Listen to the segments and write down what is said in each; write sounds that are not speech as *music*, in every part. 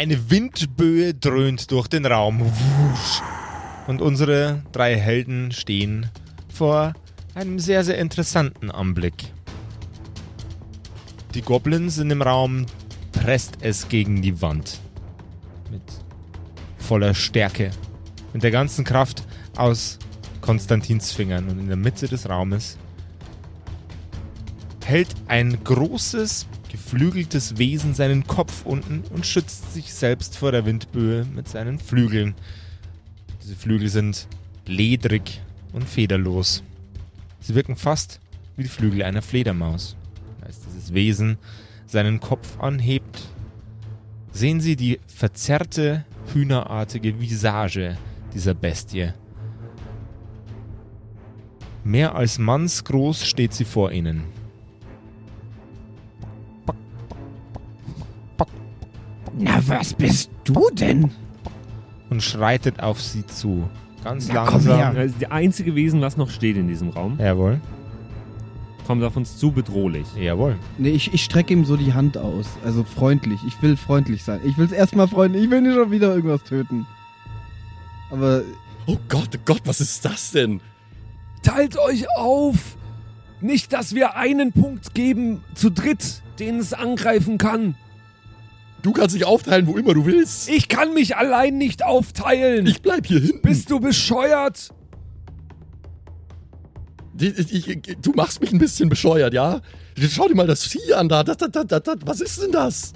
Eine Windböe dröhnt durch den Raum. Und unsere drei Helden stehen vor einem sehr, sehr interessanten Anblick. Die Goblins in dem Raum presst es gegen die Wand. Mit voller Stärke. Mit der ganzen Kraft aus Konstantins Fingern. Und in der Mitte des Raumes hält ein großes, geflügeltes Wesen seinen Kopf unten und schützt sich selbst vor der Windböe mit seinen Flügeln. Diese Flügel sind ledrig und federlos. Sie wirken fast wie die Flügel einer Fledermaus. Als dieses Wesen seinen Kopf anhebt, sehen Sie die verzerrte, hühnerartige Visage dieser Bestie. Mehr als mannsgroß steht sie vor Ihnen. Na, was bist du denn? und schreitet auf sie zu. Ganz Na, komm langsam. her. Das ist das einzige Wesen, was noch steht in diesem Raum. Jawohl. Kommt auf uns zu bedrohlich. Jawohl. Nee, ich, ich strecke ihm so die Hand aus. Also freundlich. Ich will freundlich sein. Ich will es erstmal freundlich. Ich will nicht schon wieder irgendwas töten. Aber Oh Gott, oh Gott, was ist das denn? Teilt euch auf! Nicht, dass wir einen Punkt geben zu dritt, den es angreifen kann. Du kannst dich aufteilen, wo immer du willst. Ich kann mich allein nicht aufteilen. Ich bleib hier hinten. Bist du bescheuert? Ich, ich, ich, du machst mich ein bisschen bescheuert, ja? Schau dir mal das Vieh an da. Das, das, das, das, das. Was ist denn das?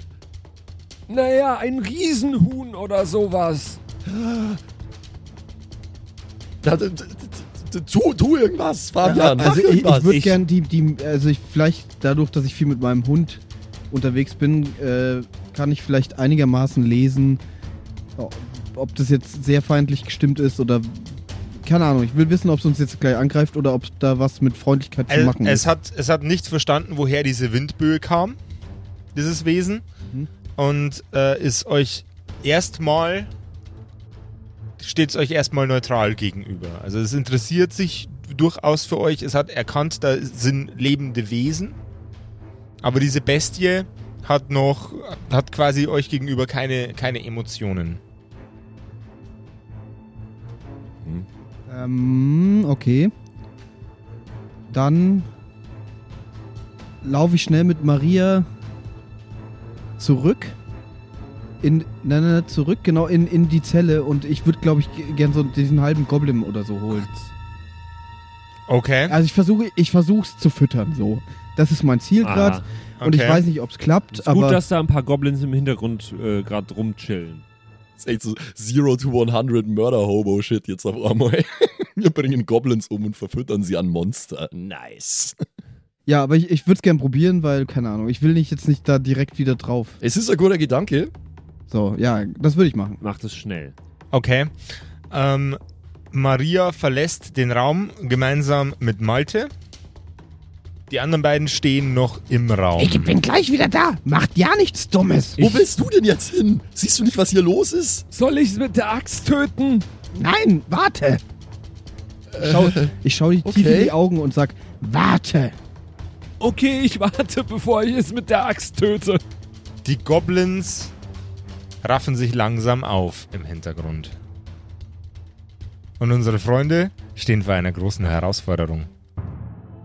Naja, ein Riesenhuhn oder sowas. Da, da, da, da, tu, tu irgendwas, Fabian. mach also ich, irgendwas. ich würde Ich- gern die, die, also ich vielleicht dadurch, dass ich viel mit meinem Hund unterwegs bin, äh, kann ich vielleicht einigermaßen lesen, ob das jetzt sehr feindlich gestimmt ist oder keine Ahnung. Ich will wissen, ob es uns jetzt gleich angreift oder ob da was mit Freundlichkeit zu Es, machen es, ist. hat, es hat nicht verstanden, woher diese Windböe kam, dieses Wesen. Mhm. Und äh, ist euch erstmal, steht es euch erstmal neutral gegenüber. Also es interessiert sich durchaus für euch. Es hat erkannt, da sind lebende Wesen. Aber diese Bestie hat noch, hat quasi euch gegenüber keine, keine Emotionen. Ähm, okay. Dann laufe ich schnell mit Maria zurück. In, nein, nein, nein, zurück, genau, in, in die Zelle und ich würde, glaube ich, gern so diesen halben Goblin oder so holen. Okay. Also ich versuche, ich versuch's zu füttern, so. Das ist mein Ziel gerade Aha. und ich okay. weiß nicht, ob's klappt, Ist aber gut, dass da ein paar Goblins im Hintergrund äh, gerade rumchillen. Das ist echt so 0 to 100 Murder-Hobo-Shit jetzt auf einmal. *laughs* Wir bringen Goblins um und verfüttern sie an Monster. Nice. ja, aber ich, ich würde es gern probieren, weil, keine Ahnung, ich will nicht jetzt nicht da direkt wieder drauf. Es ist ein guter Gedanke. So, ja, das würde ich machen. Macht es schnell. Okay. Ähm, Maria verlässt den Raum gemeinsam mit Malte. Die anderen beiden stehen noch im Raum. Ich bin gleich wieder da. Macht ja nichts Dummes. Wo willst du denn jetzt hin? Siehst du nicht, was hier los ist? Soll ich mit der Axt töten? Nein, warte. Schau, ich schaue dich tief okay. in die Augen und sag, Warte. Okay, ich warte, bevor ich es mit der Axt töte. Die Goblins raffen sich langsam auf im Hintergrund. Und unsere Freunde stehen vor einer großen Herausforderung.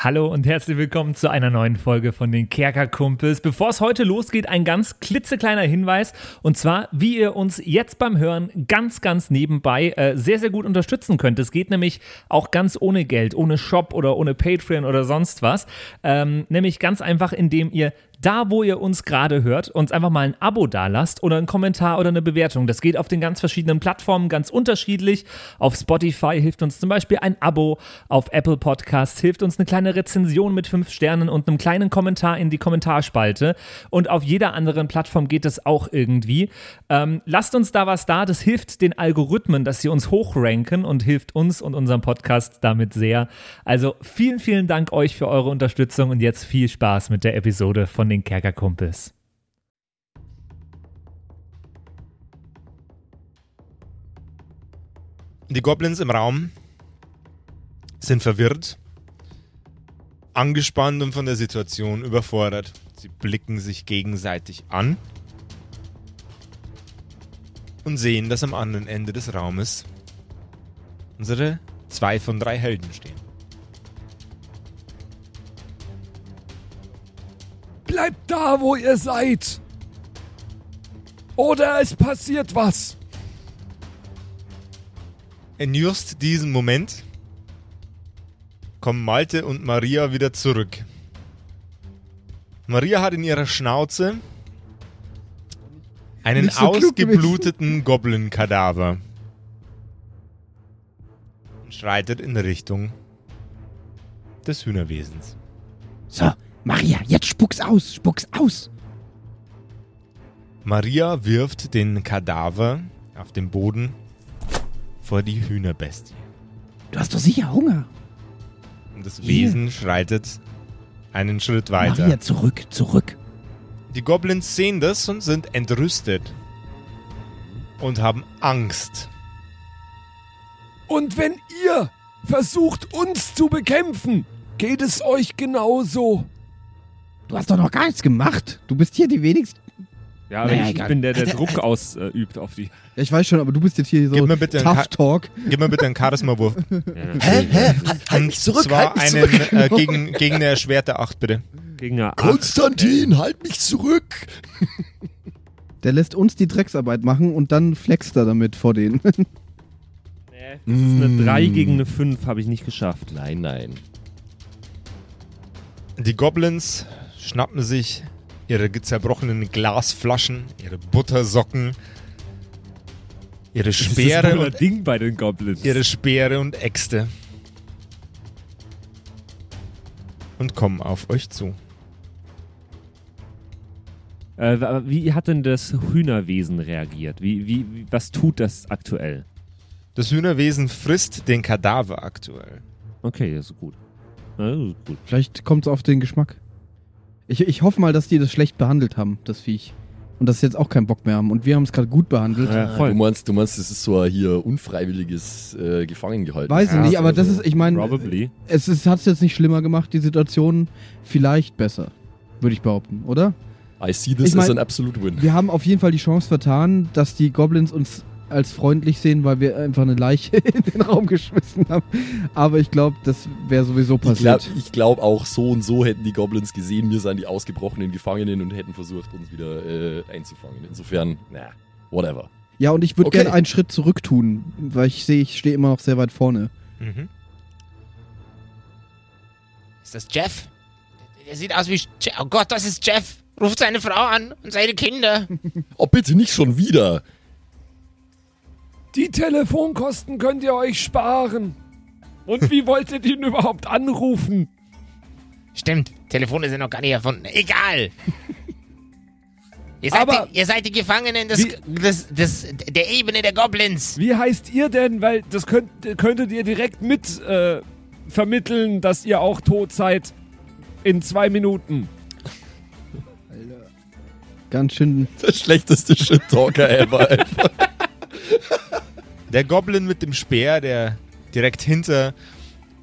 Hallo und herzlich willkommen zu einer neuen Folge von den Kerkerkumpels. Bevor es heute losgeht, ein ganz klitzekleiner Hinweis und zwar, wie ihr uns jetzt beim Hören ganz, ganz nebenbei äh, sehr, sehr gut unterstützen könnt. Es geht nämlich auch ganz ohne Geld, ohne Shop oder ohne Patreon oder sonst was. Ähm, nämlich ganz einfach, indem ihr da wo ihr uns gerade hört, uns einfach mal ein Abo dalasst oder einen Kommentar oder eine Bewertung. Das geht auf den ganz verschiedenen Plattformen ganz unterschiedlich. Auf Spotify hilft uns zum Beispiel ein Abo, auf Apple Podcasts hilft uns eine kleine Rezension mit fünf Sternen und einem kleinen Kommentar in die Kommentarspalte. Und auf jeder anderen Plattform geht es auch irgendwie. Ähm, lasst uns da was da, das hilft den Algorithmen, dass sie uns hochranken und hilft uns und unserem Podcast damit sehr. Also vielen, vielen Dank euch für eure Unterstützung und jetzt viel Spaß mit der Episode von den Kerkerkumpels. Die Goblins im Raum sind verwirrt, angespannt und von der Situation überfordert. Sie blicken sich gegenseitig an und sehen, dass am anderen Ende des Raumes unsere zwei von drei Helden stehen. Bleibt da, wo ihr seid. Oder es passiert was. In just diesem Moment kommen Malte und Maria wieder zurück. Maria hat in ihrer Schnauze einen so ausgebluteten Goblin-Kadaver und schreitet in Richtung des Hühnerwesens. So, Maria, jetzt spuck's aus, spuck's aus. Maria wirft den Kadaver auf den Boden vor die Hühnerbestie. Du hast doch sicher Hunger. Und das Wesen schreitet einen Schritt weiter. Maria, zurück, zurück. Die Goblins sehen das und sind entrüstet. Und haben Angst. Und wenn ihr versucht, uns zu bekämpfen, geht es euch genauso. Du hast doch noch gar nichts gemacht. Du bist hier die wenigsten. Ja, Naja, ich egal. bin der, der Druck ausübt auf die. Ja, ich weiß schon, aber du bist jetzt hier so Gib mir bitte Tough Talk. Gib mir bitte einen Charisma-Wurf. *laughs* Hä, hä? Halt, halt Und mich zurück, zwar halt mich einen zurück. äh, gegen, gegen eine erschwerte 8, bitte. Gegen eine Acht. Konstantin, halt mich zurück. *laughs* Der lässt uns die Drecksarbeit machen und dann flext er damit vor denen. *laughs* Nee, das ist eine 3 gegen eine 5, habe ich nicht geschafft. Nein, nein. Die Goblins schnappen sich ihre zerbrochenen Glasflaschen, ihre Buttersocken, ihre Das ist Speere und Ding bei den Goblins. ihre Speere und Äxte und kommen auf euch zu. Äh, wie hat denn das Hühnerwesen reagiert? Wie, wie, was tut das aktuell? Das Hühnerwesen frisst den Kadaver aktuell. Okay, das ist gut. Das ist gut. Vielleicht kommt es auf den Geschmack. Ich, ich hoffe mal, dass die das schlecht behandelt haben, das Viech. Und dass sie jetzt auch keinen Bock mehr haben. Und wir haben es gerade gut behandelt. Ja, Du voll. meinst, du meinst, das ist so ein hier unfreiwilliges äh, Gefangengehalten. Weiß ich Ja, nicht, aber das also ist, ich meine, Probably. es hat es jetzt nicht schlimmer gemacht, die Situation. Vielleicht besser, würde ich behaupten, oder? I see this Ich mein- as an absolute win. Wir haben auf jeden Fall die Chance vertan, dass die Goblins uns als freundlich sehen, weil wir einfach eine Leiche *laughs* in den Raum geschmissen haben. Aber ich glaube, das wäre sowieso Ich glaube passiert. ich glaub auch so und so hätten die Goblins gesehen, wir seien die ausgebrochenen Gefangenen und hätten versucht, uns wieder äh, einzufangen. Insofern, na, whatever. Ja, und ich würde Okay. gerne einen Schritt zurück tun, weil ich sehe, ich stehe immer noch sehr weit vorne. Mhm. Ist das Jeff? Der sieht aus wie. Je oh Gott, das ist Jeff. Ruft seine Frau an und seine Kinder. Oh, bitte nicht schon wieder. Die Telefonkosten könnt ihr euch sparen. Und wie wollt ihr den überhaupt anrufen? Stimmt, Telefone sind noch gar nicht erfunden. Egal. Ihr seid, Aber- die, ihr seid die Gefangenen des, Wie- des, des, der Ebene der Goblins. Wie heißt ihr denn? Weil das könnt, könntet ihr direkt mit äh, vermitteln, dass ihr auch tot seid in zwei Minuten. Ganz schön. Der schlechteste Shit-Talker ever. Der Goblin mit dem Speer, der direkt hinter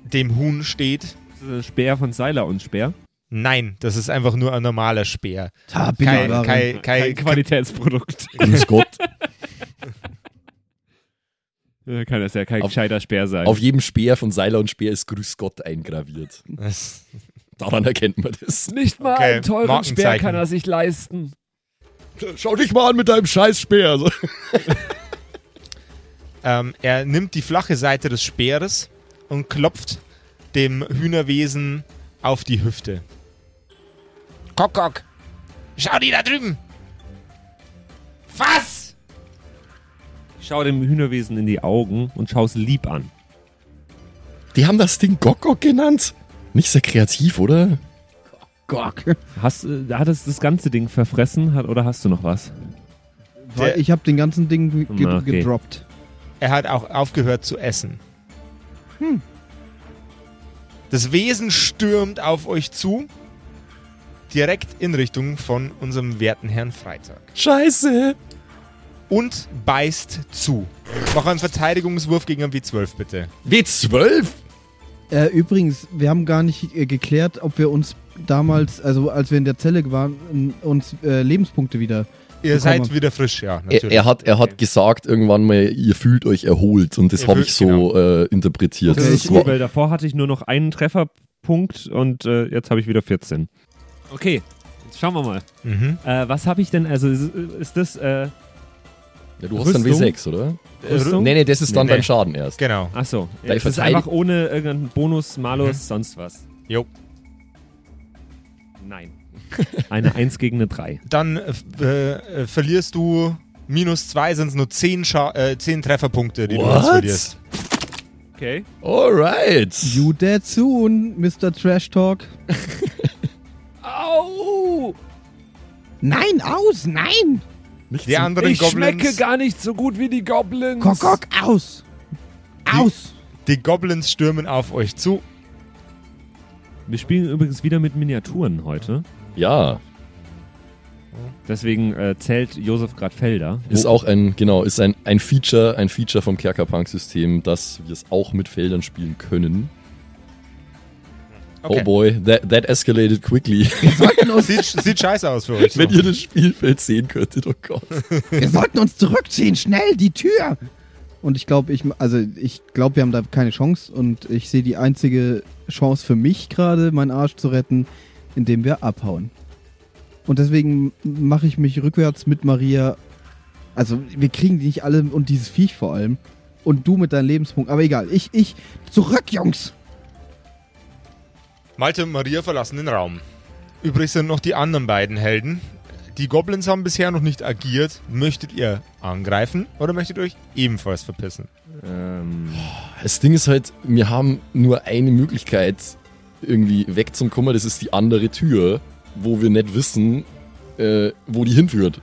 dem Huhn steht. Das ist ein Speer von Seiler und Speer. Nein, das ist einfach nur ein normaler Speer. Kein, kein, kein, Kein Qualitätsprodukt. *laughs* Grüß Gott. *laughs* Kann das ja kein Auf- gescheiter Speer sein. Auf jedem Speer von Seiler und Speer ist Grüß Gott eingraviert. Daran erkennt man das. Nicht mal Okay, einen teuren. Speer kann er sich leisten. Schau dich mal an mit deinem scheiß Speer. *laughs* Ähm, er nimmt die flache Seite des Speeres und klopft dem Hühnerwesen auf die Hüfte. Kock, kock. Schau die da drüben. Was? Ich schaue dem Hühnerwesen in die Augen und schaue es lieb an. Die haben das Ding Gok-Gok genannt. Nicht sehr kreativ, oder? Gok. Hast, äh, hat es das ganze Ding verfressen hat, oder hast du noch was? Weil Ich habe den ganzen Ding ge okay. gedroppt. Er hat auch aufgehört zu essen. Das Wesen stürmt auf euch zu, direkt in Richtung von unserem werten Herrn Freitag. Scheiße. Und beißt zu. Mach einen Verteidigungswurf gegen einen W12, bitte. W12? Äh, übrigens, wir haben gar nicht äh, geklärt, ob wir uns damals, also als wir in der Zelle waren, uns äh, Lebenspunkte wieder. Ihr seid wieder frisch, ja, Er, natürlich. er, hat, er hat gesagt irgendwann mal, ihr fühlt euch erholt. Und das habe ich so äh, interpretiert. Das ist ich- gut, weil davor hatte ich nur noch einen Trefferpunkt und äh, jetzt habe ich wieder 14. Okay, jetzt schauen wir mal. Mhm. Äh, was habe ich denn, also ist, ist das, äh, Ja, du hast dann Rüstung? W6, oder? Rüstung? Nee, nee, das ist dann Nee, nee. beim Schaden erst. Genau. Achso, es ist einfach ohne irgendeinen Bonus, Malus, sonst was. Jo. Eine 1 gegen eine 3. Dann äh, äh, verlierst du minus zwei, sind es nur zehn, Scha äh, zehn Trefferpunkte, die du What? jetzt verlierst. Okay. Alright. You dead soon, Mr. Trash Talk. *laughs* Au! Nein, aus, nein! Nicht Die anderen Ich schmecke Goblins, gar nicht so gut wie die Goblins. Gok, Gok, aus! Aus! die Goblins stürmen auf euch zu. Wir spielen übrigens wieder mit Miniaturen heute. Ja, Deswegen äh, zählt Josef gerade Felder. ist auch ein, genau, ist ein, ein Feature, ein Feature vom Kerkerpunk-System, dass wir es auch mit Feldern spielen können. Okay. Oh boy, that, that escalated quickly. Sieht, sieht scheiße aus für euch. Wenn ihr das Spielfeld sehen könntet, oh Gott. Wir sollten uns zurückziehen, schnell, die Tür! Und ich glaube, ich, also ich glaube, wir haben da keine Chance und ich sehe die einzige Chance für mich gerade, meinen Arsch zu retten, indem wir abhauen. Und deswegen mache ich mich rückwärts mit Maria. Also, wir kriegen die nicht alle und dieses Viech vor allem. Und du mit deinem Lebenspunkt. Aber egal, ich, ich, zurück, Jungs! Malte und Maria verlassen den Raum. Übrig sind noch die anderen beiden Helden. Die Goblins haben bisher noch nicht agiert. Möchtet ihr angreifen oder möchtet ihr euch ebenfalls verpissen? Ähm, Das Ding ist halt, wir haben nur eine Möglichkeit, irgendwie wegzukommen. Das ist die andere Tür, wo wir nicht wissen, äh, wo die hinführt.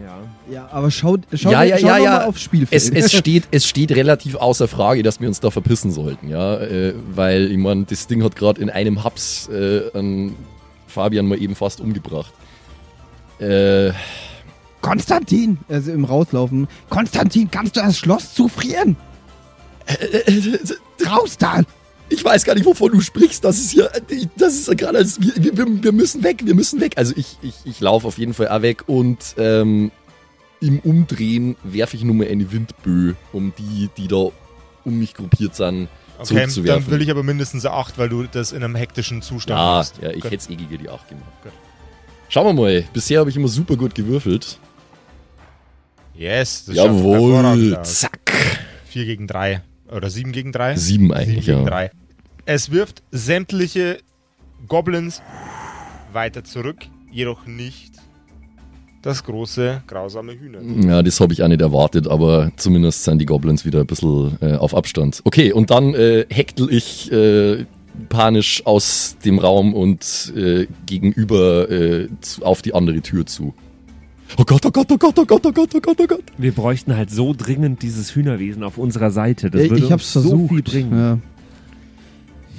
ja. Ja, aber schau, schau, Ja, ja, schau ja, ja. mal aufs Spielfeld. Es, es, steht, es steht relativ außer Frage, dass wir uns da verpissen sollten, ja. Äh, weil, ich meine, das Ding hat gerade in einem Haps äh, an Fabian mal eben fast umgebracht. Äh, Konstantin! Also im Rauslaufen. Konstantin, kannst du das Schloss zufrieren? Raus da! Ich weiß gar nicht, wovon du sprichst. Das ist hier, das ist ja gerade, als wir, wir, wir müssen weg, wir müssen weg. Also ich, ich, ich laufe auf jeden Fall auch weg und ähm, im Umdrehen werfe ich nur mal eine Windböe, um die, die da um mich gruppiert sind, Okay, dann zurückzuwerfen. will ich aber mindestens eine 8, weil du das in einem hektischen Zustand Ja, machst. ja, ich hätte es eh gegen die 8 gemacht. Gut. Schauen wir mal. Bisher habe ich immer super gut gewürfelt. Yes, das schaut Jawohl. Zack. 4 gegen 3. Oder 7 gegen 3? Sieben eigentlich, gegen ja. 3. Es wirft sämtliche Goblins weiter zurück, jedoch nicht das große, grausame Hühner. Ja, das habe ich auch nicht erwartet, aber zumindest sind die Goblins wieder ein bisschen äh, auf Abstand. Okay, und dann äh, hektel ich äh, panisch aus dem Raum und äh, gegenüber äh, auf die andere Tür zu. Oh Gott, oh Gott, oh Gott, oh Gott, oh Gott, oh Gott, oh Gott. Wir bräuchten halt so dringend dieses Hühnerwesen auf unserer Seite. Das ich würde ich hab's uns versucht. so viel bringen. Ja.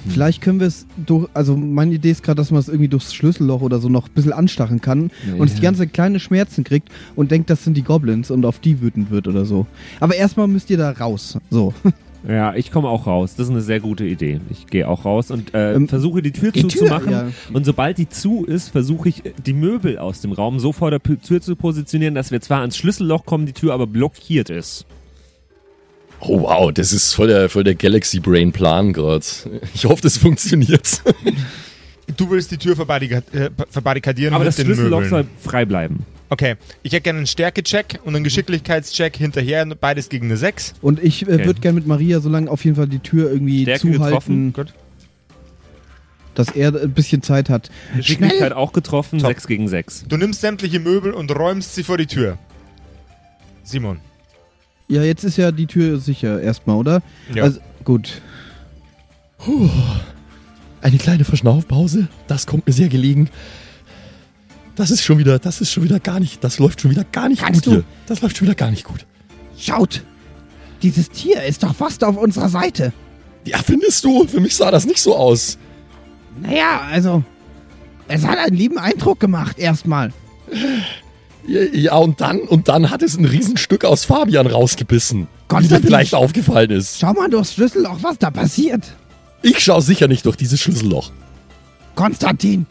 Vielleicht können wir es durch, also meine Idee ist gerade, dass man es irgendwie durchs Schlüsselloch oder so noch ein bisschen anstachen kann und es die ganze kleine Schmerzen kriegt und denkt, das sind die Goblins und auf die wütend wird oder so. Aber erstmal müsst ihr da raus. So. *laughs* Ja, ich komme auch raus. Das ist eine sehr gute Idee. Ich gehe auch raus und äh, Ähm, versuche die Tür die Tür, zuzumachen. ja. Und sobald die zu ist, versuche ich äh, die Möbel aus dem Raum so vor der P- Tür zu positionieren, dass wir zwar ans Schlüsselloch kommen, die Tür aber blockiert ist. Oh wow, das ist voll der, voll der Galaxy Brain Plan gerade. Ich hoffe, das *laughs* funktioniert. Du willst die Tür verbarrika äh, verbarrikadieren Aber mit das den Schlüsselloch Möbeln. soll frei bleiben. Okay, ich hätte gerne einen Stärke-Check und einen Geschicklichkeitscheck hinterher, beides gegen eine 6. Und ich äh, Okay. würde gerne mit Maria so lange auf jeden Fall die Tür irgendwie Stärke zuhalten, getroffen. Gut. dass er ein bisschen Zeit hat. Geschicklichkeit auch getroffen, Top. 6 gegen 6. Du nimmst sämtliche Möbel und räumst sie vor die Tür. Simon. Ja, jetzt ist ja die Tür sicher erstmal, oder? Ja. Also, gut. Eine kleine Verschnaufpause, das kommt mir sehr gelegen. Das ist schon wieder, das ist schon wieder gar nicht, das läuft schon wieder gar nicht Kannst gut du- hier. Das läuft schon wieder gar nicht gut. Schaut! Dieses Tier ist doch fast auf unserer Seite. Ja, findest du? Für mich sah das nicht so aus. Naja, also. Es hat einen lieben Eindruck gemacht, erstmal. Ja, und dann, und dann hat es ein Riesenstück aus Fabian rausgebissen. Wie dir vielleicht aufgefallen ist. schau mal durchs Schlüsselloch, was da passiert. Ich schaue sicher nicht durch dieses Schlüsselloch. Konstantin,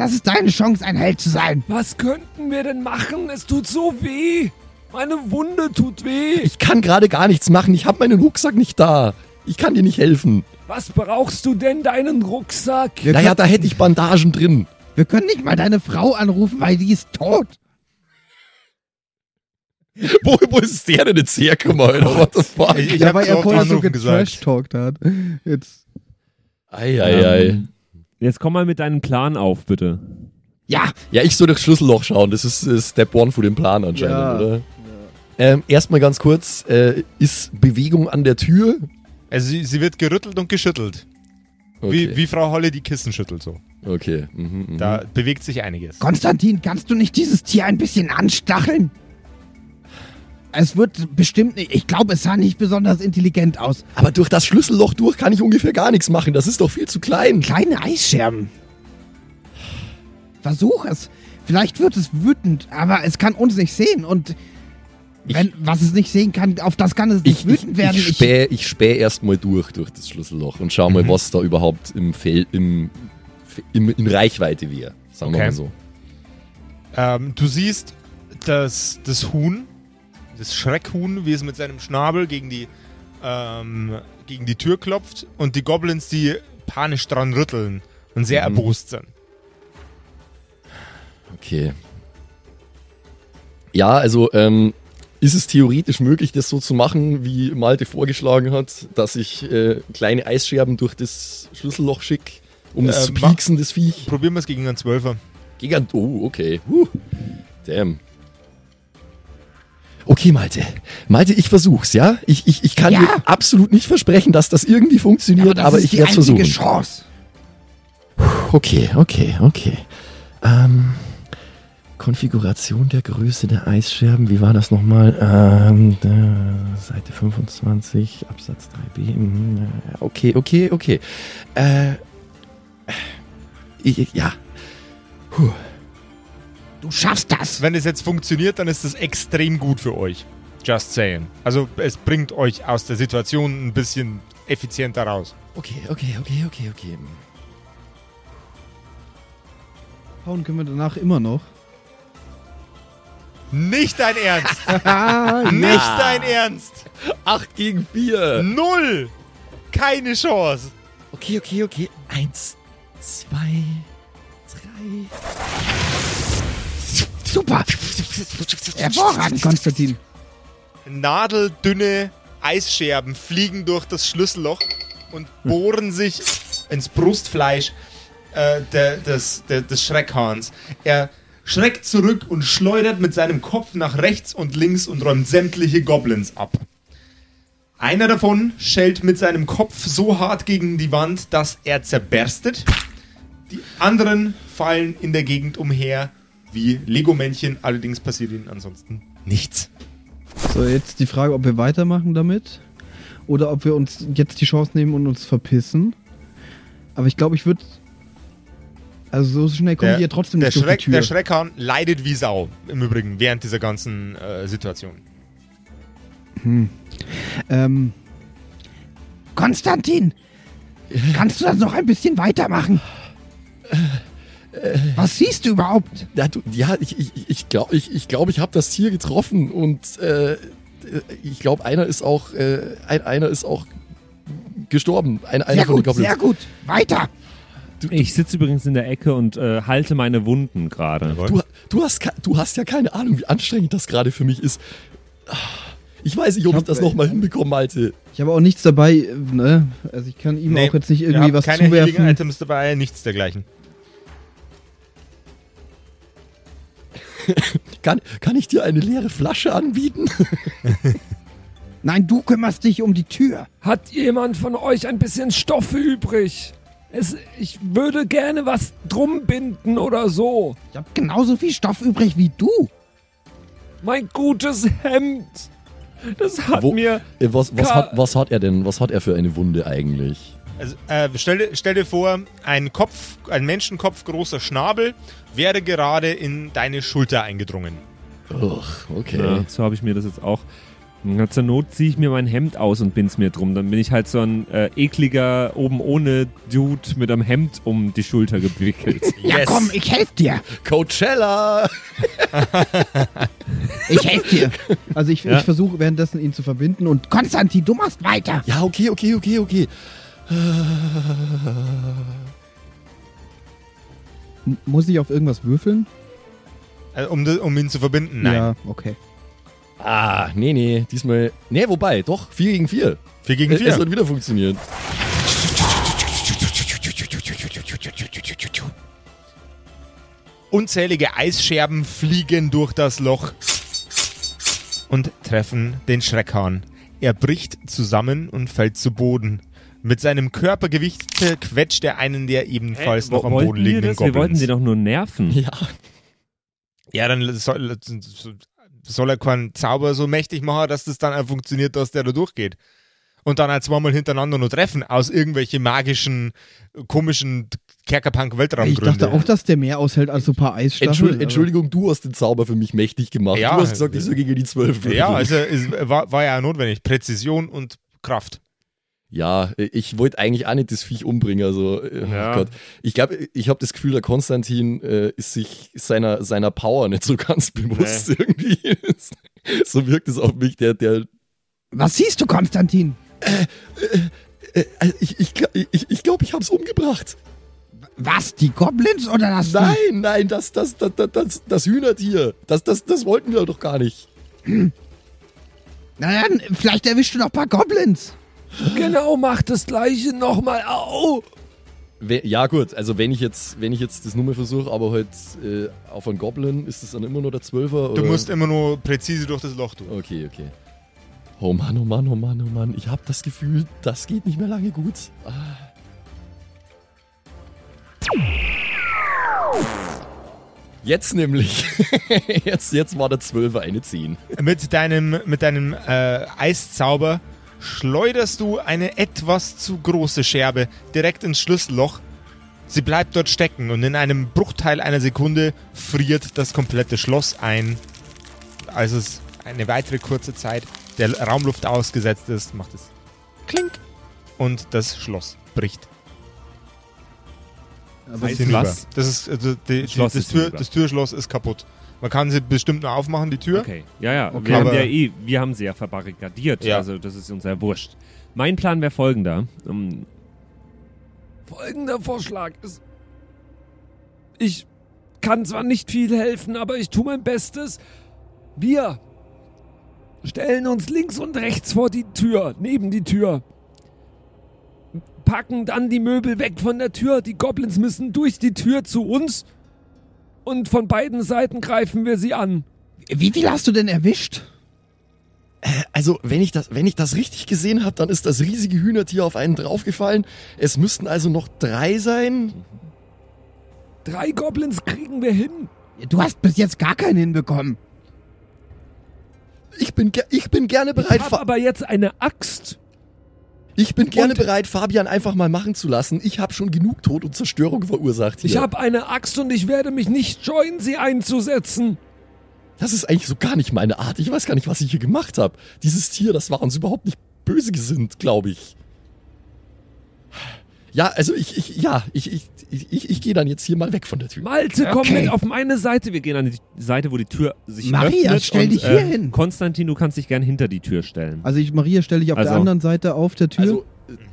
das ist deine Chance, ein Held zu sein. Was könnten wir denn machen? Es tut so weh. Meine Wunde tut weh. Ich kann gerade gar nichts machen. Ich habe meinen Rucksack nicht da. Ich kann dir nicht helfen. Was brauchst du denn deinen Rucksack? Wir, Naja, da hätte ich Bandagen drin. Wir können nicht mal deine Frau anrufen, weil die ist tot. *laughs* Wo, wo ist der denn jetzt hergekommen, Alter? What the fuck? Ich, ich ja, weil so er vorher so getrash-talkt hat. Jetzt. Eieiei. Ähm, Jetzt komm mal mit deinem Plan auf, bitte. Ja, Ja, ich soll durchs Schlüsselloch schauen. Das ist äh, Step One für den Plan anscheinend, Ja. oder? Ähm, erstmal ganz kurz, äh, ist Bewegung an der Tür? Also sie, sie wird gerüttelt und geschüttelt. Okay, Wie, wie Frau Holle die Kissen schüttelt so. okay. Mhm, mhm. Da bewegt sich einiges. Konstantin, kannst du nicht dieses Tier ein bisschen anstacheln? Es wird bestimmt nicht. Ich glaube, es sah nicht besonders intelligent aus. Aber durch das Schlüsselloch durch kann ich ungefähr gar nichts machen. Das ist doch viel zu klein. Kleine Eisscherben. Versuch es. Vielleicht wird es wütend, aber es kann uns nicht sehen. Und wenn was es nicht sehen kann, auf das kann es nicht Ich, ich, wütend werden. ich spähe ich späh erstmal durch, durch das Schlüsselloch und schau mal, was da überhaupt im Feld, im, im, in Reichweite wäre. Sagen wir Okay. mal so. Ähm, du siehst das, das Huhn, das Schreckhuhn, wie es mit seinem Schnabel gegen die, ähm, gegen die Tür klopft und die Goblins, die panisch dran rütteln und sehr Mhm. erbost sind. Okay. Ja, also ähm, ist es theoretisch möglich, das so zu machen, wie Malte vorgeschlagen hat, dass ich äh, kleine Eisscherben durch das Schlüsselloch schicke, um es Äh, zu pieksen, das Viech? Probieren wir es gegen einen Zwölfer. Gigant. Oh, okay. Huh. Damn. Okay, Malte. Malte, ich versuch's, ja? Ich, ich, ich kann Ja. dir absolut nicht versprechen, dass das irgendwie funktioniert, das aber, ist ich werde es versuchen. Chance. Okay, okay, okay. Ähm, Konfiguration der Größe der Eisscherben, wie war das nochmal? Ähm, Seite 25, Absatz 3b. mhm, Okay, okay, okay. Äh, ich, ja. Puh. Du schaffst das. Wenn es jetzt funktioniert, dann ist das extrem gut für euch. Just saying. Also es bringt euch aus der Situation ein bisschen effizienter raus. Okay, okay, okay, okay, okay. Hauen können wir danach immer noch. Nicht dein Ernst! *laughs* Ah, Nicht dein Ernst! 8 gegen 4. Null! Keine Chance! Okay, okay, okay. Eins, zwei, drei. Super. Hervorragend, Konstantin. Nadeldünne Eisscherben fliegen durch das Schlüsselloch und bohren sich ins Brustfleisch äh, der, des, der, des Schreckhahns. Er schreckt zurück und schleudert mit seinem Kopf nach rechts und links und räumt sämtliche Goblins ab. Einer davon schellt mit seinem Kopf so hart gegen die Wand, dass er zerberstet. Die anderen fallen in der Gegend umher wie Lego-Männchen, allerdings passiert ihnen ansonsten nichts. So, jetzt die Frage, ob wir weitermachen damit oder ob wir uns jetzt die Chance nehmen und uns verpissen. Aber ich glaube, ich würde. Also so schnell kommen die ja trotzdem der, nicht durch Schreck, die Tür. der Schreckhahn leidet wie Sau, im Übrigen, während dieser ganzen äh, Situation. ähm, Konstantin, kannst du das noch ein bisschen weitermachen? Was siehst du überhaupt? Ja, du, ja ich, ich, ich glaube, ich, ich, glaub, ich habe das Tier getroffen und äh, ich glaube, einer ist auch, äh, ein, einer ist auch gestorben. Ein, einer Sehr von den gut, Goblins. sehr gut. Weiter. Ich sitze übrigens in der Ecke und äh, halte meine Wunden gerade. Du, du, hast, du hast ja keine Ahnung, wie anstrengend das gerade für mich ist. Ich weiß nicht, ob Ich ich, hab- das nochmal hinbekomme, Malte. Ich habe auch nichts dabei, äh, ne? Also ich kann ihm Nee, auch jetzt nicht Ihr irgendwie habt was keine zuwerfen. Items dabei, nichts dergleichen. *laughs* Kann, kann ich dir eine leere Flasche anbieten? *laughs* Nein, du kümmerst dich um die Tür. Hat jemand von euch ein bisschen Stoffe übrig? Es, ich würde gerne was drum binden oder so. Ich hab genauso viel Stoff übrig wie du. Mein gutes Hemd. Das hat Wo- mir. Äh, was, was, hat, was hat er denn? Was hat er für eine Wunde eigentlich? Also, äh, stell, dir- stell dir vor, ein Kopf, ein Menschenkopf großer Schnabel wäre gerade in deine Schulter eingedrungen. Uch, okay. Ja, so habe ich mir das jetzt auch. Na, zur Not ziehe ich mir mein Hemd aus und bind's mir drum. Dann bin ich halt so ein äh, ekliger, oben ohne Dude mit einem Hemd um die Schulter gewickelt. *laughs* Ja, Yes. komm, ich helf dir. Coachella! *laughs* Ich helf dir. Also ich, Ja. ich versuche währenddessen ihn zu verbinden und Konstantin, du machst weiter. Ja, okay, okay, okay, okay. Muss ich auf irgendwas würfeln? Äh, um, um ihn zu verbinden? Nein. Ja, okay. Ah, nee, nee, diesmal. Nee, wobei, doch, 4 gegen 4. 4 gegen Es 4. wird wieder funktionieren. Unzählige Eisscherben fliegen durch das Loch und treffen den Schreckhahn. Er bricht zusammen und fällt zu Boden. Mit seinem Körpergewicht quetscht er einen der ebenfalls noch am Boden liegenden das? Wir wollten Goblins. sie doch nur nerven. Ja. Ja, dann soll, soll er keinen Zauber so mächtig machen, dass das dann auch funktioniert, dass der da durchgeht. Und dann auch zweimal hintereinander nur treffen, aus irgendwelchen magischen, komischen Ich Kerkerpunk-Weltraumgründen. dachte auch, dass der mehr aushält als so ein paar Eisstacheln. Entschuld, aber- Entschuldigung, du hast den Zauber für mich mächtig gemacht. Ja. du hast gesagt, ich soll gegen die 12 würfeln. Ja, also es war, war ja notwendig. Präzision und Kraft. Ja, ich wollte eigentlich auch nicht das Viech umbringen. Also, äh, Ja. oh Gott. Ich glaube, ich habe das Gefühl, der Konstantin äh, ist sich seiner, seiner Power nicht so ganz bewusst *laughs* irgendwie. so wirkt es auf mich, der, der. Was siehst du, Konstantin? Äh, äh, ich ich, gla- ich, ich, glaube, ich habe es umgebracht. Was, die Goblins oder das? Nein, nein, das, das, das, das, das, das Hühnertier. Das, das, das wollten wir doch gar nicht. Na dann, vielleicht erwischst du noch ein paar Goblins. Genau, mach das gleiche nochmal. Au! Ja, gut, also wenn ich jetzt, wenn ich jetzt das Nummer versuche, aber halt äh, auf einen Goblin, ist das dann immer nur der Zwölfer? Du oder? musst immer nur präzise durch das Loch durch. Okay, okay. Oh Mann, oh Mann, oh Mann, oh Mann. Ich habe das Gefühl, das geht nicht mehr lange gut. Ah. Jetzt nämlich. *laughs* jetzt, jetzt war der Zwölfer eine 10. Mit deinem, mit deinem äh, Eiszauber schleuderst du eine etwas zu große Scherbe direkt ins Schlüsselloch. Sie bleibt dort stecken und in einem Bruchteil einer Sekunde friert das komplette Schloss ein. Als es eine weitere kurze Zeit der Raumluft ausgesetzt ist, macht es klink und das Schloss bricht. Aber Hinüber. was? Das ist also die, Das die, das, ist Tür, das Türschloss ist kaputt. Man kann sie bestimmt noch aufmachen, die Tür. Okay, ja, ja. Okay, wir, haben ja eh, wir haben sie ja verbarrikadiert. Ja. Also, das ist uns ja wurscht. Mein Plan wäre folgender. Ähm, folgender Vorschlag ist. Ich kann zwar nicht viel helfen, aber ich tue mein Bestes. Wir stellen uns links und rechts vor die Tür, neben die Tür. Packen dann die Möbel weg von der Tür. Die Goblins müssen durch die Tür zu uns. Und von beiden Seiten greifen wir sie an. Wie viel hast du denn erwischt? Also, wenn ich das, wenn ich das richtig gesehen habe, dann ist das riesige Hühnertier auf einen draufgefallen. Es müssten also noch drei sein. Drei Goblins kriegen wir hin. Du hast bis jetzt gar keinen hinbekommen. Ich bin, ich bin gerne Ich bereit, habe Fa aber jetzt eine Axt. Ich bin gerne Und- bereit, Fabian einfach mal machen zu lassen. Ich habe schon genug Tod und Zerstörung verursacht. Hier. Ich habe eine Axt und ich werde mich nicht scheuen, sie einzusetzen. Das ist eigentlich so gar nicht meine Art. Ich weiß gar nicht, was ich hier gemacht habe. Dieses Tier, das war uns überhaupt nicht böse gesinnt, glaube ich. Ja, also ich, ich ja, ich, ich, ich, ich, ich gehe dann jetzt hier mal weg von der Tür. Malte, komm Okay. mit auf meine Seite. Wir gehen an die Seite, wo die Tür sich Maria, öffnet. stell und, dich äh, hier hin. Konstantin, du kannst dich gern hinter die Tür stellen. Also ich, Maria stelle ich auf Also- der anderen Seite auf der Tür. Also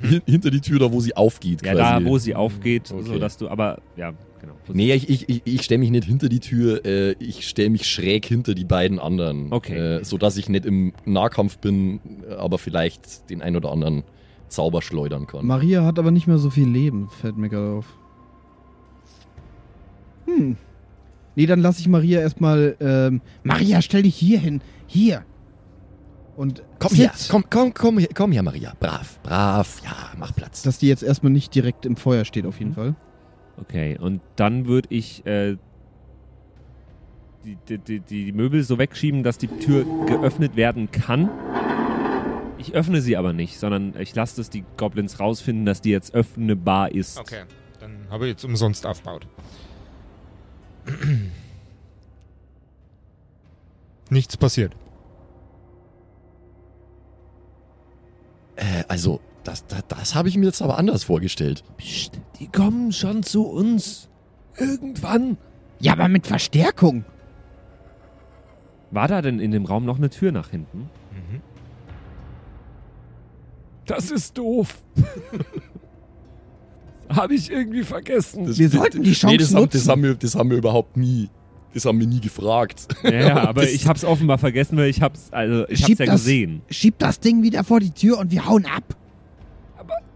äh, hin- hinter die Tür, da wo sie aufgeht ja, quasi. da, wo sie aufgeht, Okay. so dass du, aber ja, Genau. Nee, ich, ich, ich, ich stelle mich nicht hinter die Tür, äh, ich stelle mich schräg hinter die beiden anderen. Okay. Äh, sodass ich nicht im Nahkampf bin, aber vielleicht den ein oder anderen Zauber schleudern kann. Maria hat aber nicht mehr so viel Leben, fällt mir gerade auf. Hm. Nee, dann lasse ich Maria erstmal. Ähm, Maria, stell dich hier hin. Hier. Und komm sitz. komm, komm, komm, komm her, Maria. Brav, brav, ja, mach Platz. Dass die jetzt erstmal nicht direkt im Feuer steht, auf jeden Fall. Okay, und dann würde ich äh, die, die, die, die Möbel so wegschieben, dass die Tür geöffnet werden kann. Ich öffne sie aber nicht, sondern ich lasse es die Goblins rausfinden, dass die jetzt öffnebar ist. Okay, dann habe ich jetzt umsonst aufgebaut. *clears throat* Nichts passiert. Äh, also, das, das, das habe ich mir jetzt aber anders vorgestellt. Psst, die kommen schon zu uns. Irgendwann. Ja, aber mit Verstärkung. War da denn in dem Raum noch eine Tür nach hinten? Das ist doof. *laughs* Habe ich irgendwie vergessen. Das, Wir sollten die Chance nee, das haben, nutzen. das, haben wir, das haben wir überhaupt nie. Das haben wir nie gefragt. Ja, ja, aber Das- ich hab's offenbar vergessen, weil ich hab's, also ich hab's ja das- gesehen. Schieb das Ding wieder vor die Tür und wir hauen ab.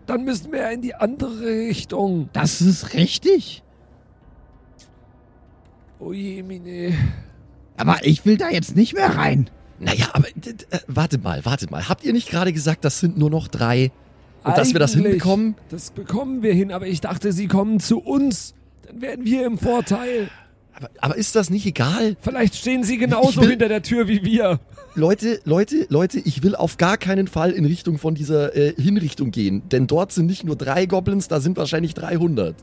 Dann müssen wir ja in die andere Richtung. Das ist richtig. Oh je, Mine. Aber ich will da jetzt nicht mehr rein. Naja, aber äh, wartet mal, wartet mal. Habt ihr nicht gerade gesagt, das sind nur noch drei? Und dass wir das Eigentlich, hinbekommen? Das bekommen wir hin, aber ich dachte, sie kommen zu uns. Dann wären wir im Vorteil. Aber, aber ist das nicht egal? Vielleicht stehen sie genauso will- hinter der Tür wie wir. Leute, Leute, Leute, ich will auf gar keinen Fall in Richtung von dieser äh, Hinrichtung gehen. Denn dort sind nicht nur drei Goblins, da sind wahrscheinlich 300.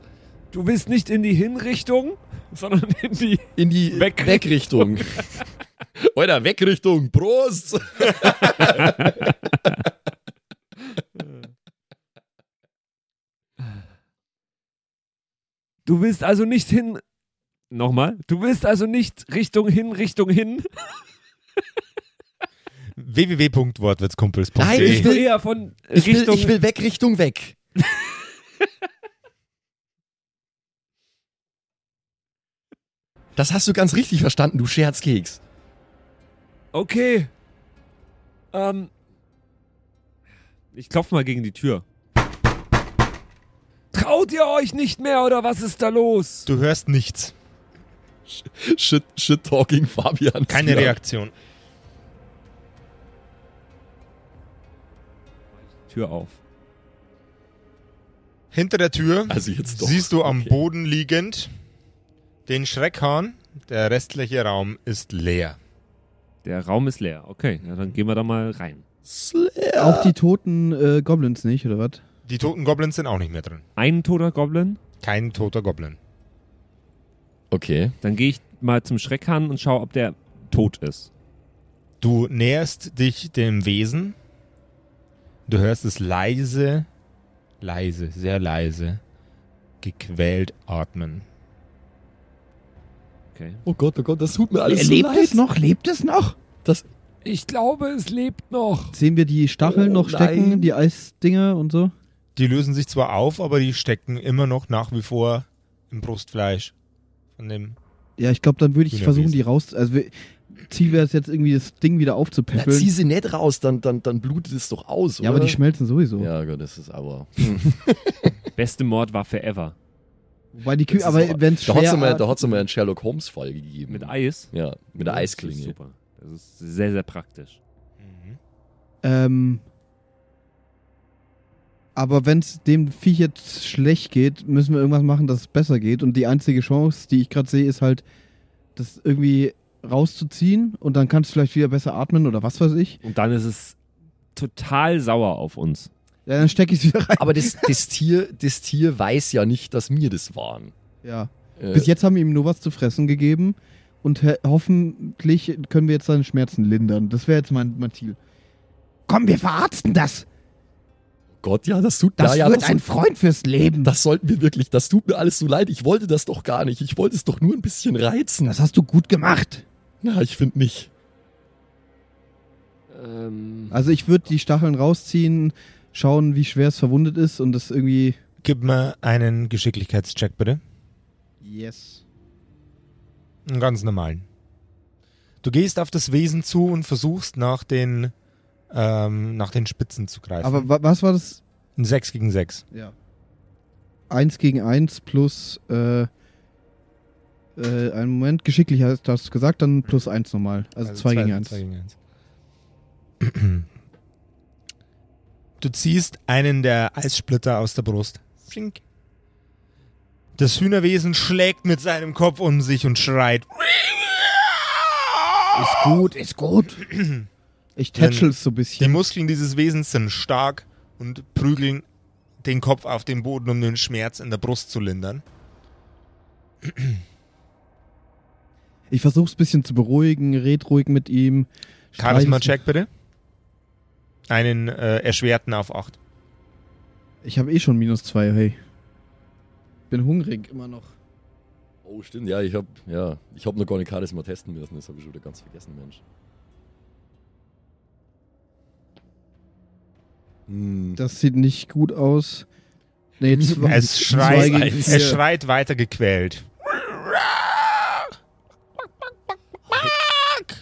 Du willst nicht in die Hinrichtung, sondern in die. In die Wegrichtung. Wegrichtung. *laughs* Alter, Wegrichtung. Prost! *laughs* Du willst also nicht hin. Nochmal. Du willst also nicht Richtung hin, Richtung hin. www.wortwitzkumpels.de Nein, Ich will will- eher von Ich will, Richtung. ich will Wegrichtung weg. Das hast du ganz richtig verstanden, du Scherzkeks. Okay. Ähm. Ich klopf mal gegen die Tür. Traut ihr euch nicht mehr oder was ist da los? Du hörst nichts. Shit, shit talking Fabian. Keine Ja. Reaktion. Tür auf. Hinter der Tür Also jetzt doch. siehst du am Okay. Boden liegend den Schreckhahn. Der restliche Raum ist leer. Der Raum ist leer. Okay, ja, dann gehen wir da mal rein. Slayer. Auch die toten äh, Goblins nicht, oder was? Die toten Goblins sind auch nicht mehr drin. Ein toter Goblin. Kein toter Goblin. Okay. Dann gehe ich mal zum Schreckhahn und schaue, ob der tot ist. Du näherst dich dem Wesen. Du hörst es leise, leise, sehr leise, gequält atmen. Okay. Oh Gott, oh Gott, das tut mir alles so lebt leid. es noch? Lebt es noch? Das, Ich glaube, es lebt noch. Sehen wir die Stacheln Oh, noch stecken, nein. die Eisdinger und so? Die lösen sich zwar auf, aber die stecken immer noch nach wie vor im Brustfleisch von dem. Ja, ich glaube, dann würde ich versuchen, die raus. Also, wir- Ziel wäre es jetzt irgendwie, das Ding wieder na, aufzupäppeln. zieh sie nicht raus, dann, dann, dann blutet es doch aus, ja, oder? aber die schmelzen sowieso. Ja, Gott, das ist aber... *laughs* Beste Mordwaffe ever. Wobei die Kühe, aber wenn es Da hat es schwer... hat's mal einen Sherlock Holmes-Fall gegeben. Mit Eis. Ja, mit der Das ist Eisklinge. Super. Das ist sehr, sehr praktisch. ähm, aber wenn es dem Viech jetzt schlecht geht, müssen wir irgendwas machen, dass es besser geht. Und die einzige Chance, die ich gerade sehe, ist halt, das irgendwie rauszuziehen und dann kannst du vielleicht wieder besser atmen oder was weiß ich. Und dann ist es total sauer auf uns. Ja, dann stecke ich es wieder rein. Aber das, das, Tier, das Tier weiß ja nicht, dass wir das waren. Ja. Äh, Bis jetzt haben wir ihm nur was zu fressen gegeben und hoffentlich können wir jetzt seine Schmerzen lindern. Das wäre jetzt mein, mein Ziel. Komm, wir verarzten das. Gott, ja, das tut Das ja, ja, wird das, ein Freund fürs Leben. das sollten wir wirklich. Das tut mir alles so leid. Ich wollte das doch gar nicht. Ich wollte es doch nur ein bisschen reizen. das hast du gut gemacht. Na, ich finde nicht. Ähm, Also ich würde die Stacheln rausziehen, schauen, wie schwer es verwundet ist und das irgendwie. Gib mir einen Geschicklichkeitscheck, bitte. Yes. Einen ganz normalen. Du gehst auf das Wesen zu und versuchst nach den, ähm, nach den Spitzen zu greifen. Aber wa was war das? Ein 6 gegen 6. Ja. 1 gegen 1 plus, äh, äh, einen Moment, geschicklich hast du gesagt, dann plus 1 normal. Also 2 gegen 1. Du ziehst einen der Eissplitter aus der Brust. Flink. Das Hühnerwesen schlägt mit seinem Kopf um sich und schreit. Ist gut, ist gut. Ich tätschel es so ein Die bisschen. Muskeln dieses Wesens sind stark und prügeln den Kopf auf den Boden, um den Schmerz in der Brust zu lindern. Ich versuch's ein bisschen zu beruhigen, red ruhig mit ihm. Charisma-Check bitte. Einen äh, erschwerten auf 8. Ich habe eh schon minus 2, hey. Bin hungrig immer noch. Oh, stimmt, ja, ich hab, ja, ich hab noch gar nicht Charisma testen müssen, das habe ich schon wieder ganz vergessen, Mensch. Hm. Das sieht nicht gut aus. Nee, *laughs* zwei, Es zwei schreit, gegen es schreit weiter gequält. *laughs*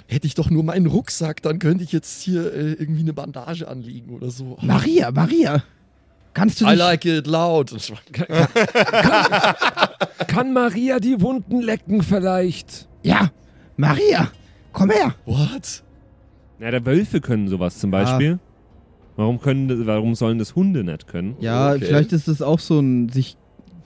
Hätte ich doch nur meinen Rucksack, dann könnte ich jetzt hier äh, irgendwie eine Bandage anlegen oder so. *laughs* Maria, Maria. Kannst du I like it loud. Kann Maria die Wunden lecken vielleicht? Ja, Maria, komm her. What? Na, der Wölfe können sowas zum Beispiel. Warum, können, warum sollen das Hunde nicht können? Ja, Okay. vielleicht ist das auch so ein sich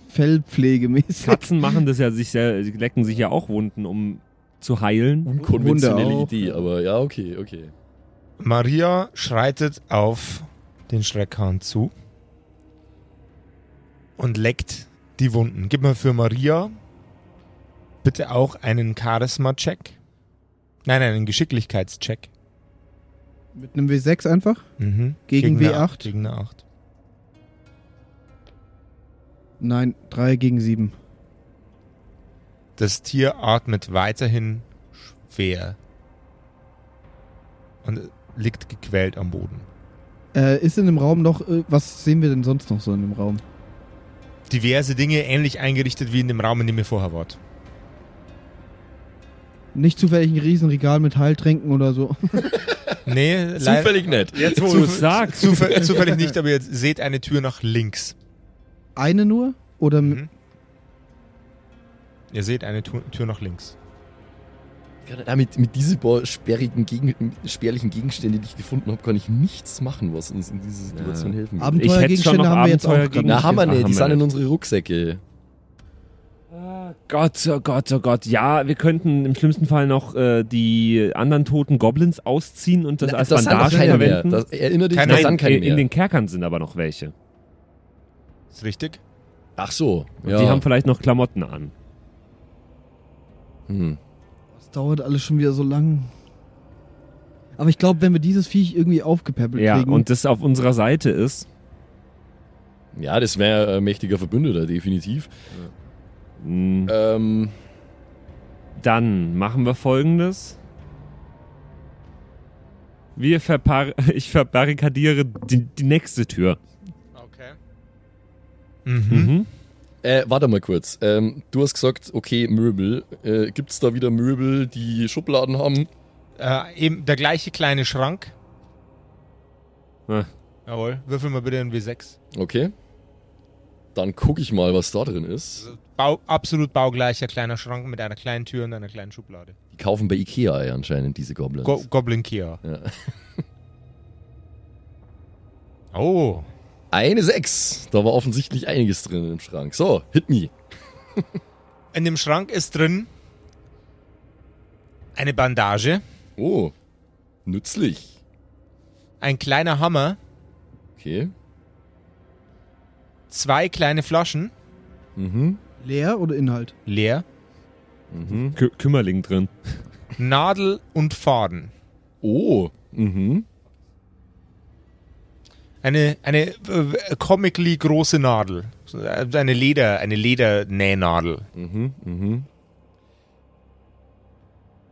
Fellpflegemäßig. Katzen machen das ja sich sehr, sie lecken sich ja auch Wunden, um zu heilen. Unkonventionelle Idee, aber ja, okay, okay. Maria schreitet auf den Schreckhahn zu und leckt die Wunden. Gib mir für Maria bitte auch einen Charisma-Check. Nein, nein, einen Geschicklichkeitscheck. Mit einem W6 einfach? Mhm. Gegen eine W8? acht, Gegen eine 8. Nein, 3 gegen 7. Das Tier atmet weiterhin schwer und liegt gequält am Boden. Äh, ist in dem Raum noch, äh, was sehen wir denn sonst noch so in dem Raum? Diverse Dinge ähnlich eingerichtet wie in dem Raum, in dem ihr vorher wart. Nicht zufällig ein Riesenregal mit Heiltränken oder so. *laughs* Nee. Zufällig nicht. Jetzt, wo Zufall- du es sagst. Zufall, zufällig nicht, aber ihr seht eine Tür nach links. Eine nur? Oder Mhm. Ihr seht eine Tu- Tür nach links. Ja, mit, mit diesen paar sperrigen Gegen, spärlichen Gegenständen, die ich gefunden habe, kann ich nichts machen, was uns in dieser Situation Ja. helfen würde. Abend- Ich hätte schon Abenteuergegenstände noch haben wir jetzt auch gerade Na, haben wir nicht, die sind in unsere Rucksäcke. Gott, oh Gott, oh Gott. Ja, wir könnten im schlimmsten Fall noch äh, die anderen toten Goblins ausziehen und das Na, als das Bandage verwenden. Das, erinnere dich, Keine- das Nein, keine in, in den Kerkern sind aber noch welche. Ist richtig? Ach so. Und Ja. Die haben vielleicht noch Klamotten an. Hm. Das dauert alles schon wieder so lang. Aber ich glaube, wenn wir dieses Viech irgendwie aufgepäppelt Ja, kriegen. und das auf unserer Seite ist. ja, das wäre ein mächtiger Verbündeter, definitiv. mh, Ähm, Dann machen wir folgendes. Wir verpar *laughs* ich verbarrikadiere die, die nächste Tür. Okay. Mhm. Mhm. Äh, warte mal kurz. Ähm, du hast gesagt, okay, Möbel. Äh, Gibt es da wieder Möbel, die Schubladen haben? Äh, eben der gleiche kleine Schrank. Ah. Jawohl. Würfel mal bitte ein W6. Okay. Dann gucke ich mal, was da drin ist. Also Bau, absolut baugleicher kleiner Schrank mit einer kleinen Tür und einer kleinen Schublade. Die kaufen bei Ikea Eier anscheinend, diese Goblins. Go Goblin Kia. ja. *laughs* Oh. Eine 6. Da war offensichtlich einiges drin im Schrank. So, hit me. *laughs* In dem Schrank ist drin eine Bandage, Oh, nützlich. ein kleiner Hammer, Okay. zwei kleine Flaschen, Mhm. leer oder Inhalt? leer, Mhm. Kü Kümmerling drin. Nadel und Faden. Oh. Mhm. Eine, eine äh, comically große Nadel. Eine Leder, eine Ledernähnadel. Mhm. Mhm.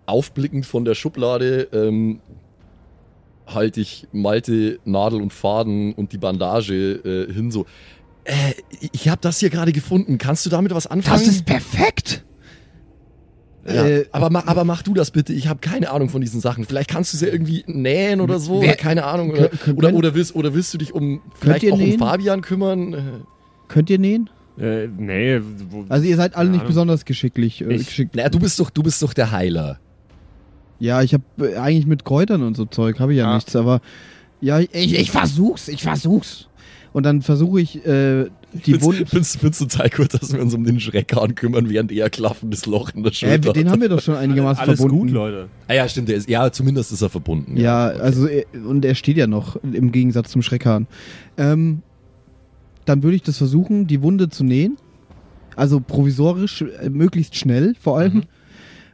Aufblickend von der Schublade ähm, halte ich Malte, Nadel und Faden und die Bandage äh, hin so. Äh, ich habe das hier gerade gefunden. Kannst du damit was anfangen? Das ist perfekt. Ja, äh, aber, ma, aber mach du das bitte. Ich habe keine Ahnung von diesen Sachen. Vielleicht kannst du sie ja irgendwie nähen oder so. Wer- oder keine Ahnung. Oder, oder, oder, willst, oder willst du dich um vielleicht auch um nähen? Fabian kümmern? Äh, Könnt ihr nähen? Äh, nee, wo, Also ihr seid alle nicht Ahnung. besonders geschicklich. Äh, geschickt. Naja, du bist doch, du bist doch der Heiler. Ja, ich habe äh, eigentlich mit Kräutern und so Zeug habe ich ja Ah. nichts, aber ja, ich, Ich, ich versuch's, ich versuch's. und dann versuche ich äh, die Wunden. Findest findest du total gut, dass wir uns um den Schreckhahn kümmern, während er klaffendes Loch in der Äh, Schulter den hat? haben wir doch schon einigermaßen alles verbunden. gut, Leute. Ah ja, stimmt. Der ist, ja, zumindest ist er verbunden. Ja, also er, und er steht ja noch im Gegensatz zum Schreckhahn. Ähm, dann würde ich das versuchen, die Wunde zu nähen. Also provisorisch, äh, möglichst schnell vor allem. Mhm.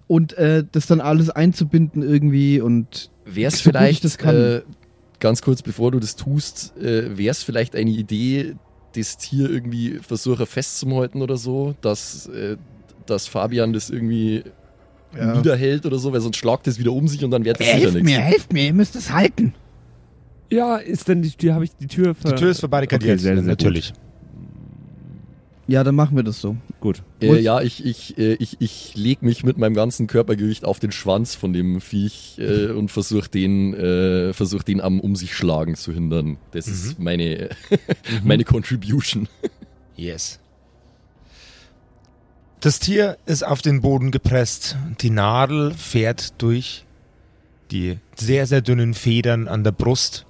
Und äh, das dann alles einzubinden irgendwie und Wäre es vielleicht, das kann. Äh, ganz kurz bevor du das tust, äh, wäre es vielleicht eine Idee, das Tier irgendwie versuche festzuhalten oder so, dass, äh, dass Fabian das irgendwie Ja. niederhält oder so, weil sonst schlagt es wieder um sich und dann wird es sicher Helft nichts. mir, helft mir, ihr müsst es halten. Ja, ist denn die Tür, habe ich die Tür ver Die Tür ist verbarrikadiert, Okay, sehr, sehr natürlich. Ja, dann machen wir das so. Gut. Äh, ja, ich, ich, äh, ich, ich leg mich mit meinem ganzen Körpergewicht auf den Schwanz von dem Viech äh, und versuche den, äh, versuch den am um sich schlagen zu hindern. Das ist meine, *laughs* meine Contribution. Yes. Das Tier ist auf den Boden gepresst. Die Nadel fährt durch die sehr, sehr dünnen Federn an der Brust,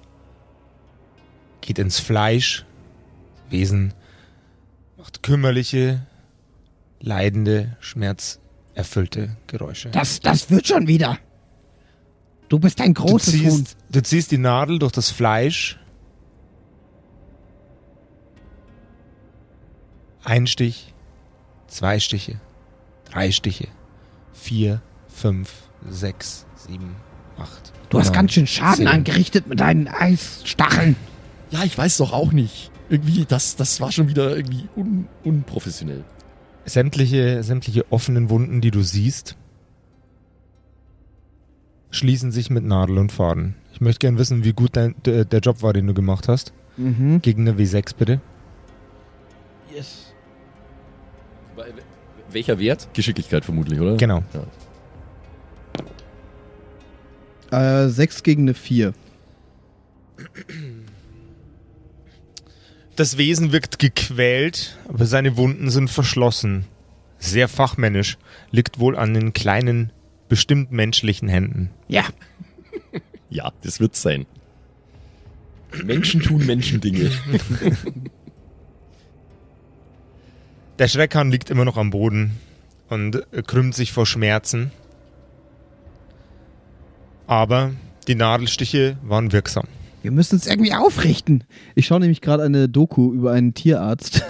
geht ins Fleisch. Wesen macht kümmerliche, leidende, schmerzerfüllte Geräusche. Das, das wird schon wieder. Du bist ein Du großes Huhn. ziehst, du ziehst die Nadel durch das Fleisch. Ein Stich, zwei Stiche, drei Stiche, vier, fünf, sechs, sieben, acht. Du hast neun, ganz schön Schaden zehn. angerichtet mit deinen Eisstacheln. Ja, ich weiß doch auch nicht. Irgendwie, das, das war schon wieder irgendwie un, unprofessionell. Sämtliche, sämtliche offenen Wunden, die du siehst, schließen sich mit Nadel und Faden. Ich möchte gern wissen, wie gut dein, der, der Job war, den du gemacht hast. Mhm. Gegen eine W6 bitte. Yes. Welcher Wert? Geschicklichkeit vermutlich, oder? Genau. Ja. Äh, sechs gegen eine vier. Das Wesen wirkt gequält, aber seine Wunden sind verschlossen. Sehr fachmännisch, liegt wohl an den kleinen, bestimmt menschlichen Händen. Ja, Ja, das wird sein. Menschen tun Menschendinge. *laughs* Der Schreckhahn liegt immer noch am Boden und krümmt sich vor Schmerzen. Aber die Nadelstiche waren wirksam. Wir müssen es irgendwie aufrichten. Ich schaue nämlich gerade eine Doku über einen Tierarzt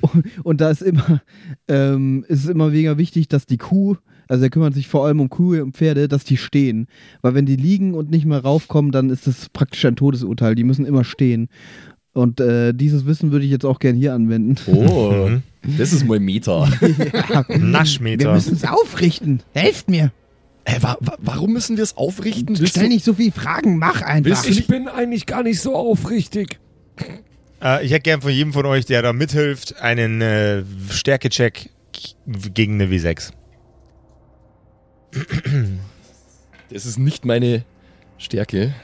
und, *laughs* und da ist immer, ähm, ist es immer mega wichtig, dass die Kuh, also er kümmert sich vor allem um Kühe und Pferde, dass die stehen. Weil wenn die liegen und nicht mehr raufkommen, dann ist das praktisch ein Todesurteil. Die müssen immer stehen. Und äh, dieses Wissen würde ich jetzt auch gern hier anwenden. Oh, *laughs* das ist mal Meta. Wir Naschmeter. müssen es aufrichten. Helft mir. Äh, wa wa warum müssen wir es aufrichten? Willst Stell du, nicht so viele Fragen, mach einfach. Ich bin eigentlich gar nicht so aufrichtig. Äh, ich hätte gern von jedem von euch, der da mithilft, einen äh, Stärkecheck gegen eine W6. das ist nicht meine Stärke.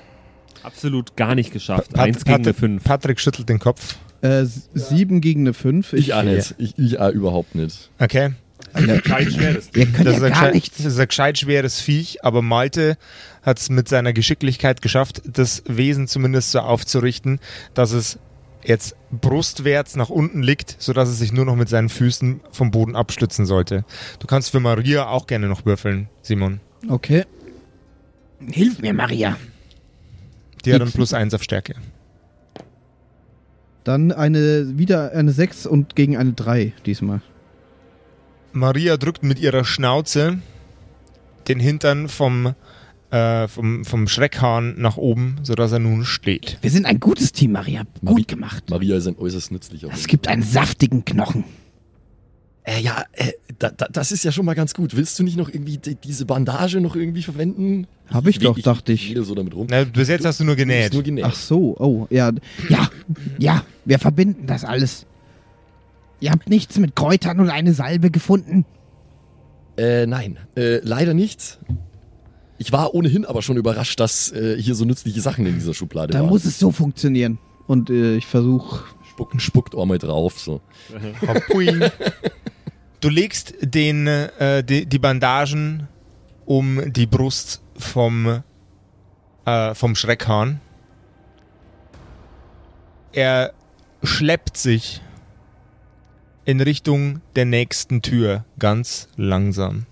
Absolut gar nicht geschafft. Pat- Eins gegen eine Patrick- fünf. Patrick schüttelt den Kopf. Äh, sieben gegen eine fünf. Ich, auch nicht. Ich, ich auch überhaupt nicht. Okay. Kein *clears throat* schweres. Ihr könnt Das ja ist, ein gar gescheit, nichts. das ist ein gescheit schweres Viech, aber Malte hat es mit seiner Geschicklichkeit geschafft, das Wesen zumindest so aufzurichten, dass es jetzt brustwärts nach unten liegt, sodass es sich nur noch mit seinen Füßen vom Boden abstützen sollte. Du kannst für Maria auch gerne noch würfeln, Simon. Okay. Hilf mir, Maria. Die hat dann plus eins auf Stärke. Dann eine, wieder eine sechs und gegen eine drei diesmal. Maria drückt mit ihrer Schnauze den Hintern vom, äh, vom, vom Schreckhahn nach oben, sodass er nun steht. Wir sind ein gutes Team, Maria. Gut Mari- gemacht. Maria ist ein äußerst nützlicher Es gibt einen saftigen Knochen. Äh, ja, äh, da, da, das ist ja schon mal ganz gut. Willst du nicht noch irgendwie die, diese Bandage noch irgendwie verwenden? Hab ich doch, dachte ich. so damit rum. Na, bis jetzt hast du nur Du bist genäht. Nur genäht. Ach so, oh, ja. Ja, ja, wir verbinden das alles. Ihr habt nichts mit Kräutern und eine Salbe gefunden. Äh, nein, äh, leider nicht. Ich war ohnehin aber schon überrascht, dass äh, hier so nützliche Sachen in dieser Schublade Da waren. muss es so funktionieren. Und äh, ich versuche. Spucken, spuckt auch mal drauf. So. *laughs* Du legst den, äh, die, die Bandagen um die Brust vom, äh, vom Schreckhahn. Er schleppt sich in Richtung der nächsten Tür ganz langsam.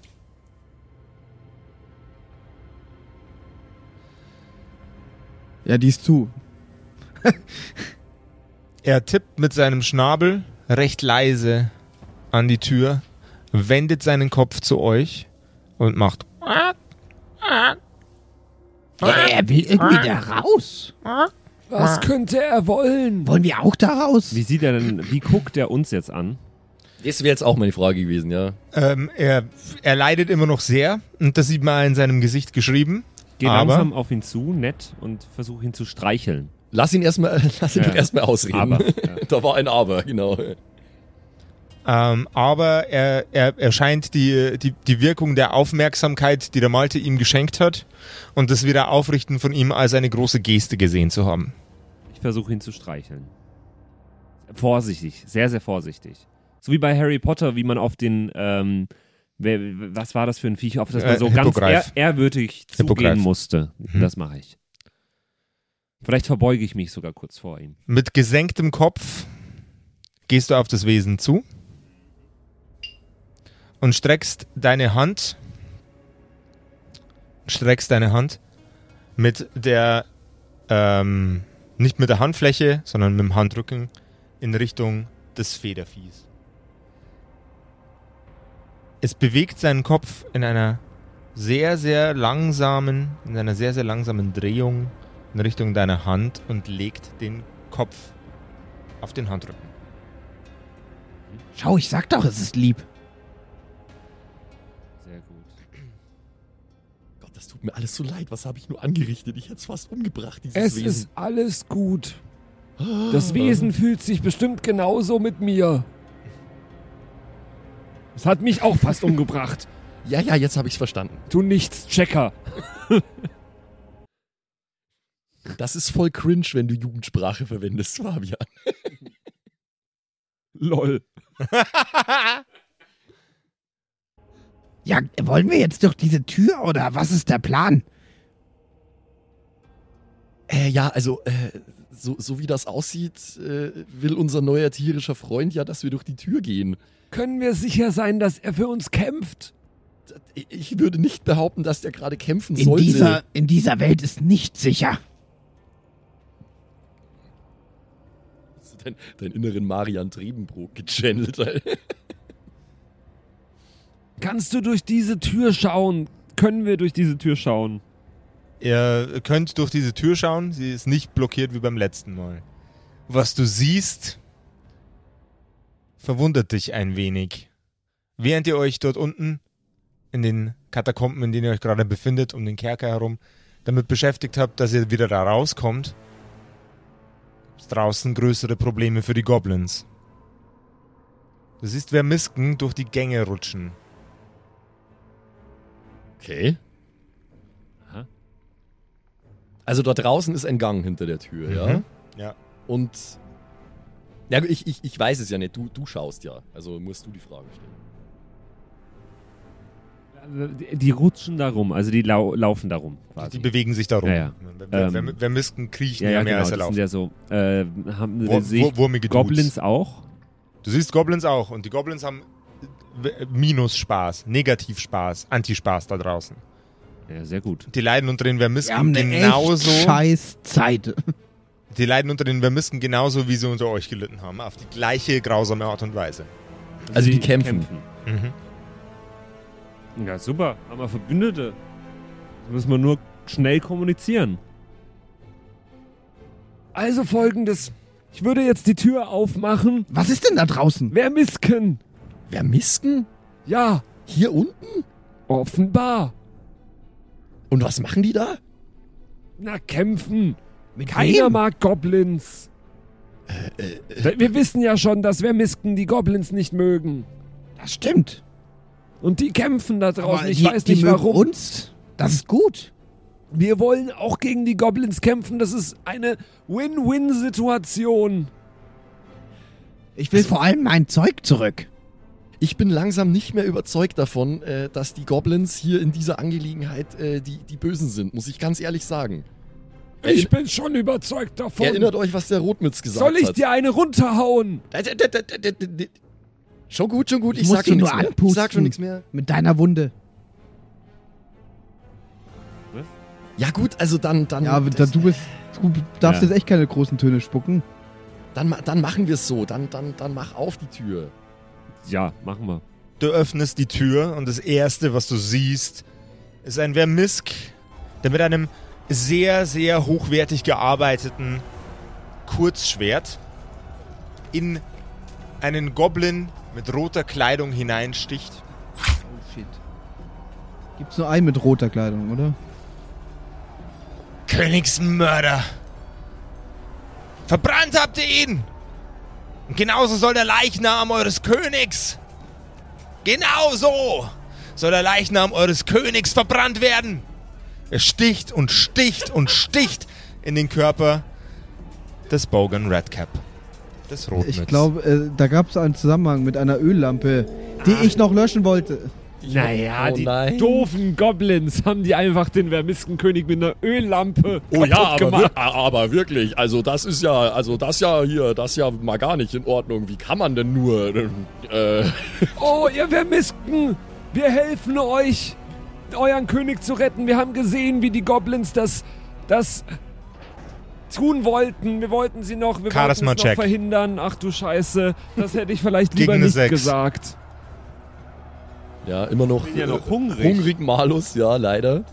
Ja, die ist zu. *laughs* Er tippt mit seinem Schnabel recht leise an die Tür, wendet seinen Kopf zu euch und macht Er will irgendwie da raus. Was könnte er wollen? Wollen wir auch da raus? Wie sieht er denn, wie guckt er uns jetzt an? Das wäre jetzt auch meine Frage gewesen, ja. Ähm, er, er leidet immer noch sehr und das sieht man in seinem Gesicht geschrieben. Geh Aber- langsam auf ihn zu, nett, und versuch ihn zu streicheln. Lass ihn erstmal, *laughs* lass ihn Ja. erstmal ausreden. Aber, ja. *laughs* da war ein Aber, genau. Ähm, aber er, er, er scheint die, die, die Wirkung der Aufmerksamkeit, die der Malte ihm geschenkt hat und das wieder Aufrichten von ihm als eine große Geste gesehen zu haben. Ich versuche ihn zu streicheln. Vorsichtig, sehr, sehr vorsichtig. So wie bei Harry Potter, wie man auf den, ähm, wer, was war das für ein Viech, auf das man Äh, so ganz Hippogreif. ehr, ehrwürdig zugehen musste. Mhm. Das mache ich. Vielleicht verbeuge ich mich sogar kurz vor ihm. Mit gesenktem Kopf gehst du auf das Wesen zu und streckst deine Hand, streckst deine Hand mit der, ähm, nicht mit der Handfläche, sondern mit dem Handrücken in Richtung des Federviehs. Es bewegt seinen Kopf in einer sehr, sehr langsamen, in einer sehr, sehr langsamen Drehung in Richtung deiner Hand und legt den Kopf auf den Handrücken. Schau, ich sag doch, es ist lieb. Das tut mir alles so leid. Was habe ich nur angerichtet? Ich hätte es fast umgebracht, dieses Es Wesen. ist alles gut. Das Wesen fühlt sich bestimmt genauso mit mir. Es hat mich auch fast umgebracht. *laughs* Ja, ja, jetzt habe ich es verstanden. Du nichts, Checker. *laughs* Das ist voll cringe, wenn du Jugendsprache verwendest, Fabian. *laughs* Lol. Ja, wollen wir jetzt durch diese Tür oder was ist der Plan? Äh, ja, also, äh, so, so wie das aussieht, äh, will unser neuer tierischer Freund ja, dass wir durch die Tür gehen. Können wir sicher sein, dass er für uns kämpft? Ich würde nicht behaupten, dass der gerade kämpfen In sollte. dieser, in dieser Welt ist nicht sicher. Dein, deinen inneren Marian Trebenbrook gechannelt. *laughs* Kannst du durch diese Tür schauen? Können wir durch diese Tür schauen? Ihr könnt durch diese Tür schauen, sie ist nicht blockiert wie beim letzten Mal. Was du siehst, verwundert dich ein wenig. Während ihr euch dort unten in den Katakomben, in denen ihr euch gerade befindet, um den Kerker herum, damit beschäftigt habt, dass ihr wieder da rauskommt, gibt's draußen größere Probleme für die Goblins. Du siehst Vermisken durch die Gänge rutschen. Okay. Aha. Also da draußen ist ein Gang hinter der Tür, ja? Mhm. Ja. Und ja, ich, ich, ich weiß es ja nicht, du, du schaust ja. Also musst du die Frage stellen. Die, die rutschen da rum, also die lau laufen da rum. Die Quasi. bewegen sich darum. Ja, ja. Ver- Ähm, Ver- Vermisken kriechen ja, ja, ja, mehr genau. als er Das laufen. sind ja so. Äh, haben, Wur- sehe ich wur- wurmige Dudes. Goblins auch? Du siehst Goblins auch und die Goblins haben Minus-Spaß, Negativ-Spaß, Anti-Spaß da draußen. Ja, sehr gut. Die leiden unter den Wir Vermisken haben eine genauso. echt scheiß Zeit. Die leiden unter den Vermisken genauso, wie sie unter euch gelitten haben. Auf die gleiche grausame Art und Weise. Also Sie die kämpfen. Mhm. Ja, super. Haben wir Verbündete. Da müssen wir nur schnell kommunizieren. Also folgendes. Ich würde jetzt die Tür aufmachen. Was ist denn da draußen? Wer misken? Vermisken? Ja, Hier unten? offenbar. Und was machen die da? Na, kämpfen. Mit Keiner wem? mag Goblins. Wir wissen ja schon, dass Vermisken die Goblins nicht mögen. Das stimmt. Und die kämpfen da draußen. Aber ich die, weiß die nicht mögen warum. uns. Das ist gut. Wir wollen auch gegen die Goblins kämpfen. Das ist eine Win-Win-Situation. Ich will vor allem mein Zeug zurück. Ich bin langsam nicht mehr überzeugt davon, äh, dass die Goblins hier in dieser Angelegenheit äh, die, die Bösen sind, muss ich ganz ehrlich sagen. Ich bin schon überzeugt davon. Erinnert euch, was der Rotmütz gesagt Soll ich hat. dir eine runterhauen? Schon gut, schon gut. Ich musst sag schon nichts nur mehr. Ich sag schon nichts mehr. Mit deiner Wunde. Ja gut, also dann, dann, Ja, aber da, du bist. Du darfst Ja. jetzt echt keine großen Töne spucken. dann, dann machen wir es so. Dann, dann, dann mach auf die Tür. Ja, machen wir. Du öffnest die Tür und das erste, was du siehst, ist ein Vermisk, der mit einem sehr, sehr hochwertig gearbeiteten Kurzschwert in einen Goblin mit roter Kleidung hineinsticht. Oh shit. Gibt's nur einen mit roter Kleidung, oder? Königsmörder! Verbrannt habt ihr ihn! Und genauso soll der Leichnam eures Königs! Genauso soll der Leichnam eures Königs verbrannt werden! Er sticht und sticht und sticht in den Körper des Bogan Redcap. Des Rotmütz. Ich glaube, äh, da gab's einen Zusammenhang mit einer Öllampe, die ich noch löschen wollte. Naja, Oh die nein. doofen Goblins haben die einfach den Vermiskenkönig mit einer Öllampe Oh ja, kaputt aber, gemacht. wir, aber wirklich, also das ist ja, also das ja hier, das ja mal gar nicht in Ordnung. Wie kann man denn nur, äh, *laughs* Oh, ihr Vermisken! Wir helfen euch, euren König zu retten. Wir haben gesehen, wie die Goblins das, das tun wollten. Wir wollten sie noch, wir wollten es noch verhindern. Ach du Scheiße, das hätte ich vielleicht lieber nicht Sechs. gesagt. Ja, immer noch, bin ja noch äh, hungrig. hungrig Malus, ja, leider.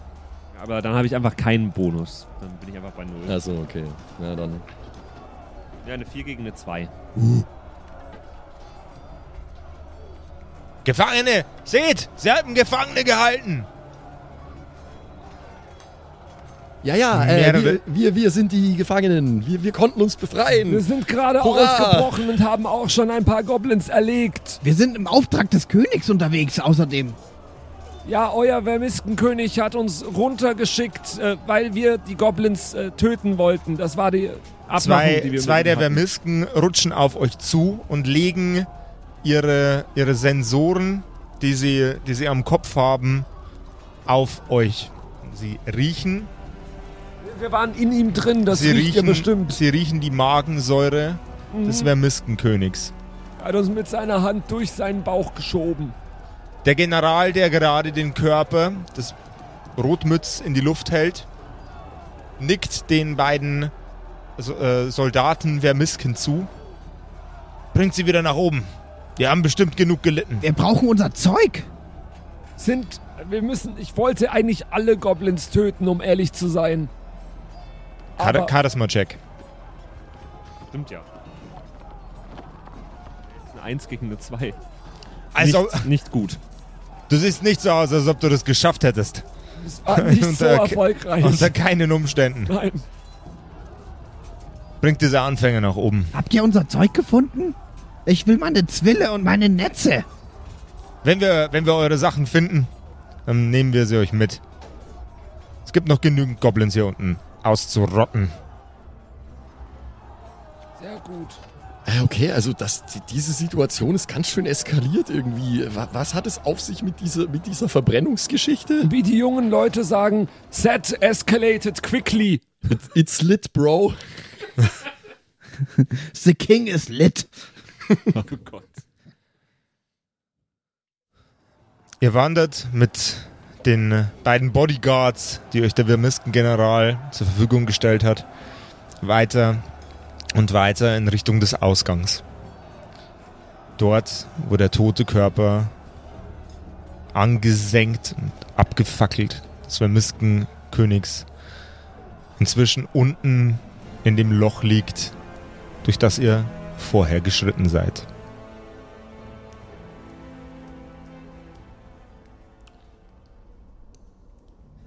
Aber dann habe ich einfach keinen Bonus. Dann bin ich einfach bei null. Also, okay. Ja, dann. Ja, eine 4 gegen eine 2. Gefangene! Seht! Sie haben Gefangene gehalten! Ja, ja, äh, wir, wir, wir sind die Gefangenen. Wir, wir konnten uns Wir befreien. sind gerade ausgebrochen und haben auch schon ein paar Goblins erlegt. Wir sind im Auftrag des Königs unterwegs, außerdem. Ja, euer Vermiskenkönig hat uns runtergeschickt, äh, weil wir die Goblins äh, töten wollten. Das war die Abmachung, Zwei, die wir zwei der hatten. Vermisken rutschen auf euch zu und legen ihre, ihre Sensoren, die sie, die sie am Kopf haben, auf euch. Sie riechen, Wir waren in ihm drin, das sie riecht ihr riechen, bestimmt. sie riechen die Magensäure des Mhm. Vermiskenkönigs. Er hat uns mit seiner Hand durch seinen Bauch geschoben. Der General, der gerade den Körper des Rotmütz in die Luft hält, nickt den beiden so- äh, Soldaten Vermisken zu. Bringt sie wieder nach oben. Wir haben bestimmt genug gelitten. Wir brauchen unser Zeug. Sind, wir müssen, ich wollte eigentlich alle Goblins töten, um ehrlich zu sein. Char- Charisma-Check. Stimmt ja. Eine 1 gegen eine 2. Also, nicht, nicht gut. du siehst nicht so aus, als ob du das geschafft hättest. Das war nicht *laughs* so Unter- erfolgreich. Unter keinen Umständen. Nein. Bringt diese Anfänger nach oben. Habt ihr unser Zeug gefunden? Ich will meine Zwille und meine Netze. Wenn wir, wenn wir eure Sachen finden, dann nehmen wir sie euch mit. Es gibt noch genügend Goblins hier unten auszurotten. Sehr gut. Äh, Okay, also das, die, diese Situation ist ganz schön eskaliert irgendwie. Was, was hat es auf sich mit dieser, mit dieser Verbrennungsgeschichte? Wie die jungen Leute sagen, set escalated quickly. It's, it's lit, bro. *laughs* The King is lit. *laughs* Oh Gott. Ihr wandert mit den äh, beiden Bodyguards, die euch der Vermisken-General zur Verfügung gestellt hat, weiter und weiter in Richtung des Ausgangs. Dort, wo der tote Körper angesenkt und abgefackelt des Vermisken-Königs inzwischen unten in dem Loch liegt, durch das ihr vorher geschritten seid.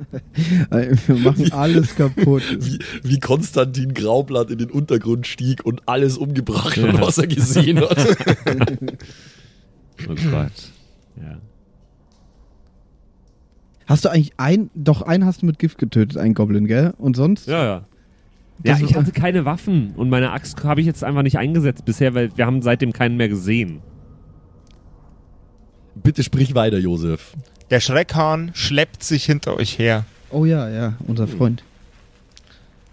*laughs* Wir machen alles kaputt. Wie, wie Konstantin Graublatt in den Untergrund stieg und alles umgebracht hat, Ja. was er gesehen hat. *laughs* Oh Gott. Ja. Hast du eigentlich ein, doch einen hast du mit Gift getötet, einen Goblin, gell? Und sonst? Ja, ja. Ja, ich hatte keine Waffen und meine Axt habe ich jetzt einfach nicht eingesetzt bisher, weil wir haben seitdem keinen mehr gesehen. Bitte sprich weiter, Josef. Der Schreckhahn schleppt sich hinter euch her Oh ja, ja, unser Freund.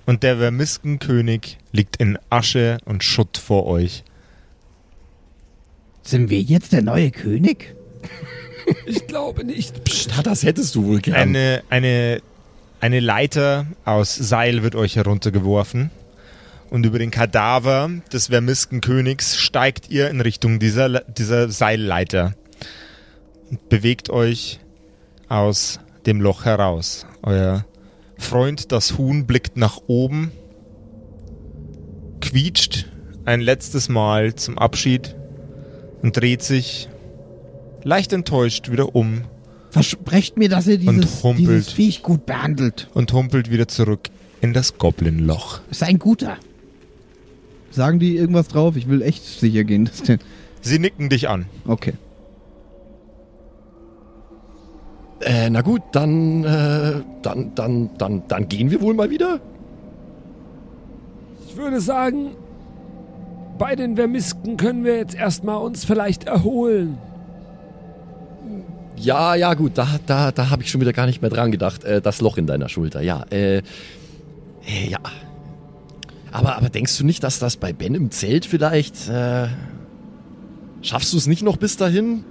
und der Vermiskenkönig liegt in Asche und Schutt vor euch. Sind wir jetzt der neue König? *laughs* Ich glaube nicht. Psst, das hättest du wohl gern. Eine, eine, eine Leiter aus Seil wird euch heruntergeworfen. Und über den Kadaver des Vermiskenkönigs steigt ihr in Richtung dieser, dieser Seilleiter. Und bewegt euch aus dem Loch heraus. Euer Freund, das Huhn, blickt nach oben, quietscht ein letztes Mal zum Abschied und dreht sich leicht enttäuscht wieder um Versprecht mir, dass ihr dieses, humpelt. dieses Viech gut behandelt. und humpelt wieder zurück in das Goblin-Loch. Ist ein guter. Sagen die irgendwas drauf? Ich will echt sicher gehen. Sie nicken dich an. okay. Äh, na gut, dann, äh, dann, dann, dann, dann gehen wir wohl mal wieder. Ich würde sagen, bei den Vermisken können wir jetzt erstmal uns vielleicht erholen. Ja, ja, gut, da, da, da habe ich schon wieder gar nicht mehr dran gedacht. Äh, das Loch in deiner Schulter, ja. Äh, äh, ja. Aber, aber denkst du nicht, dass das bei Ben im Zelt vielleicht. Äh, schaffst du es nicht noch bis dahin?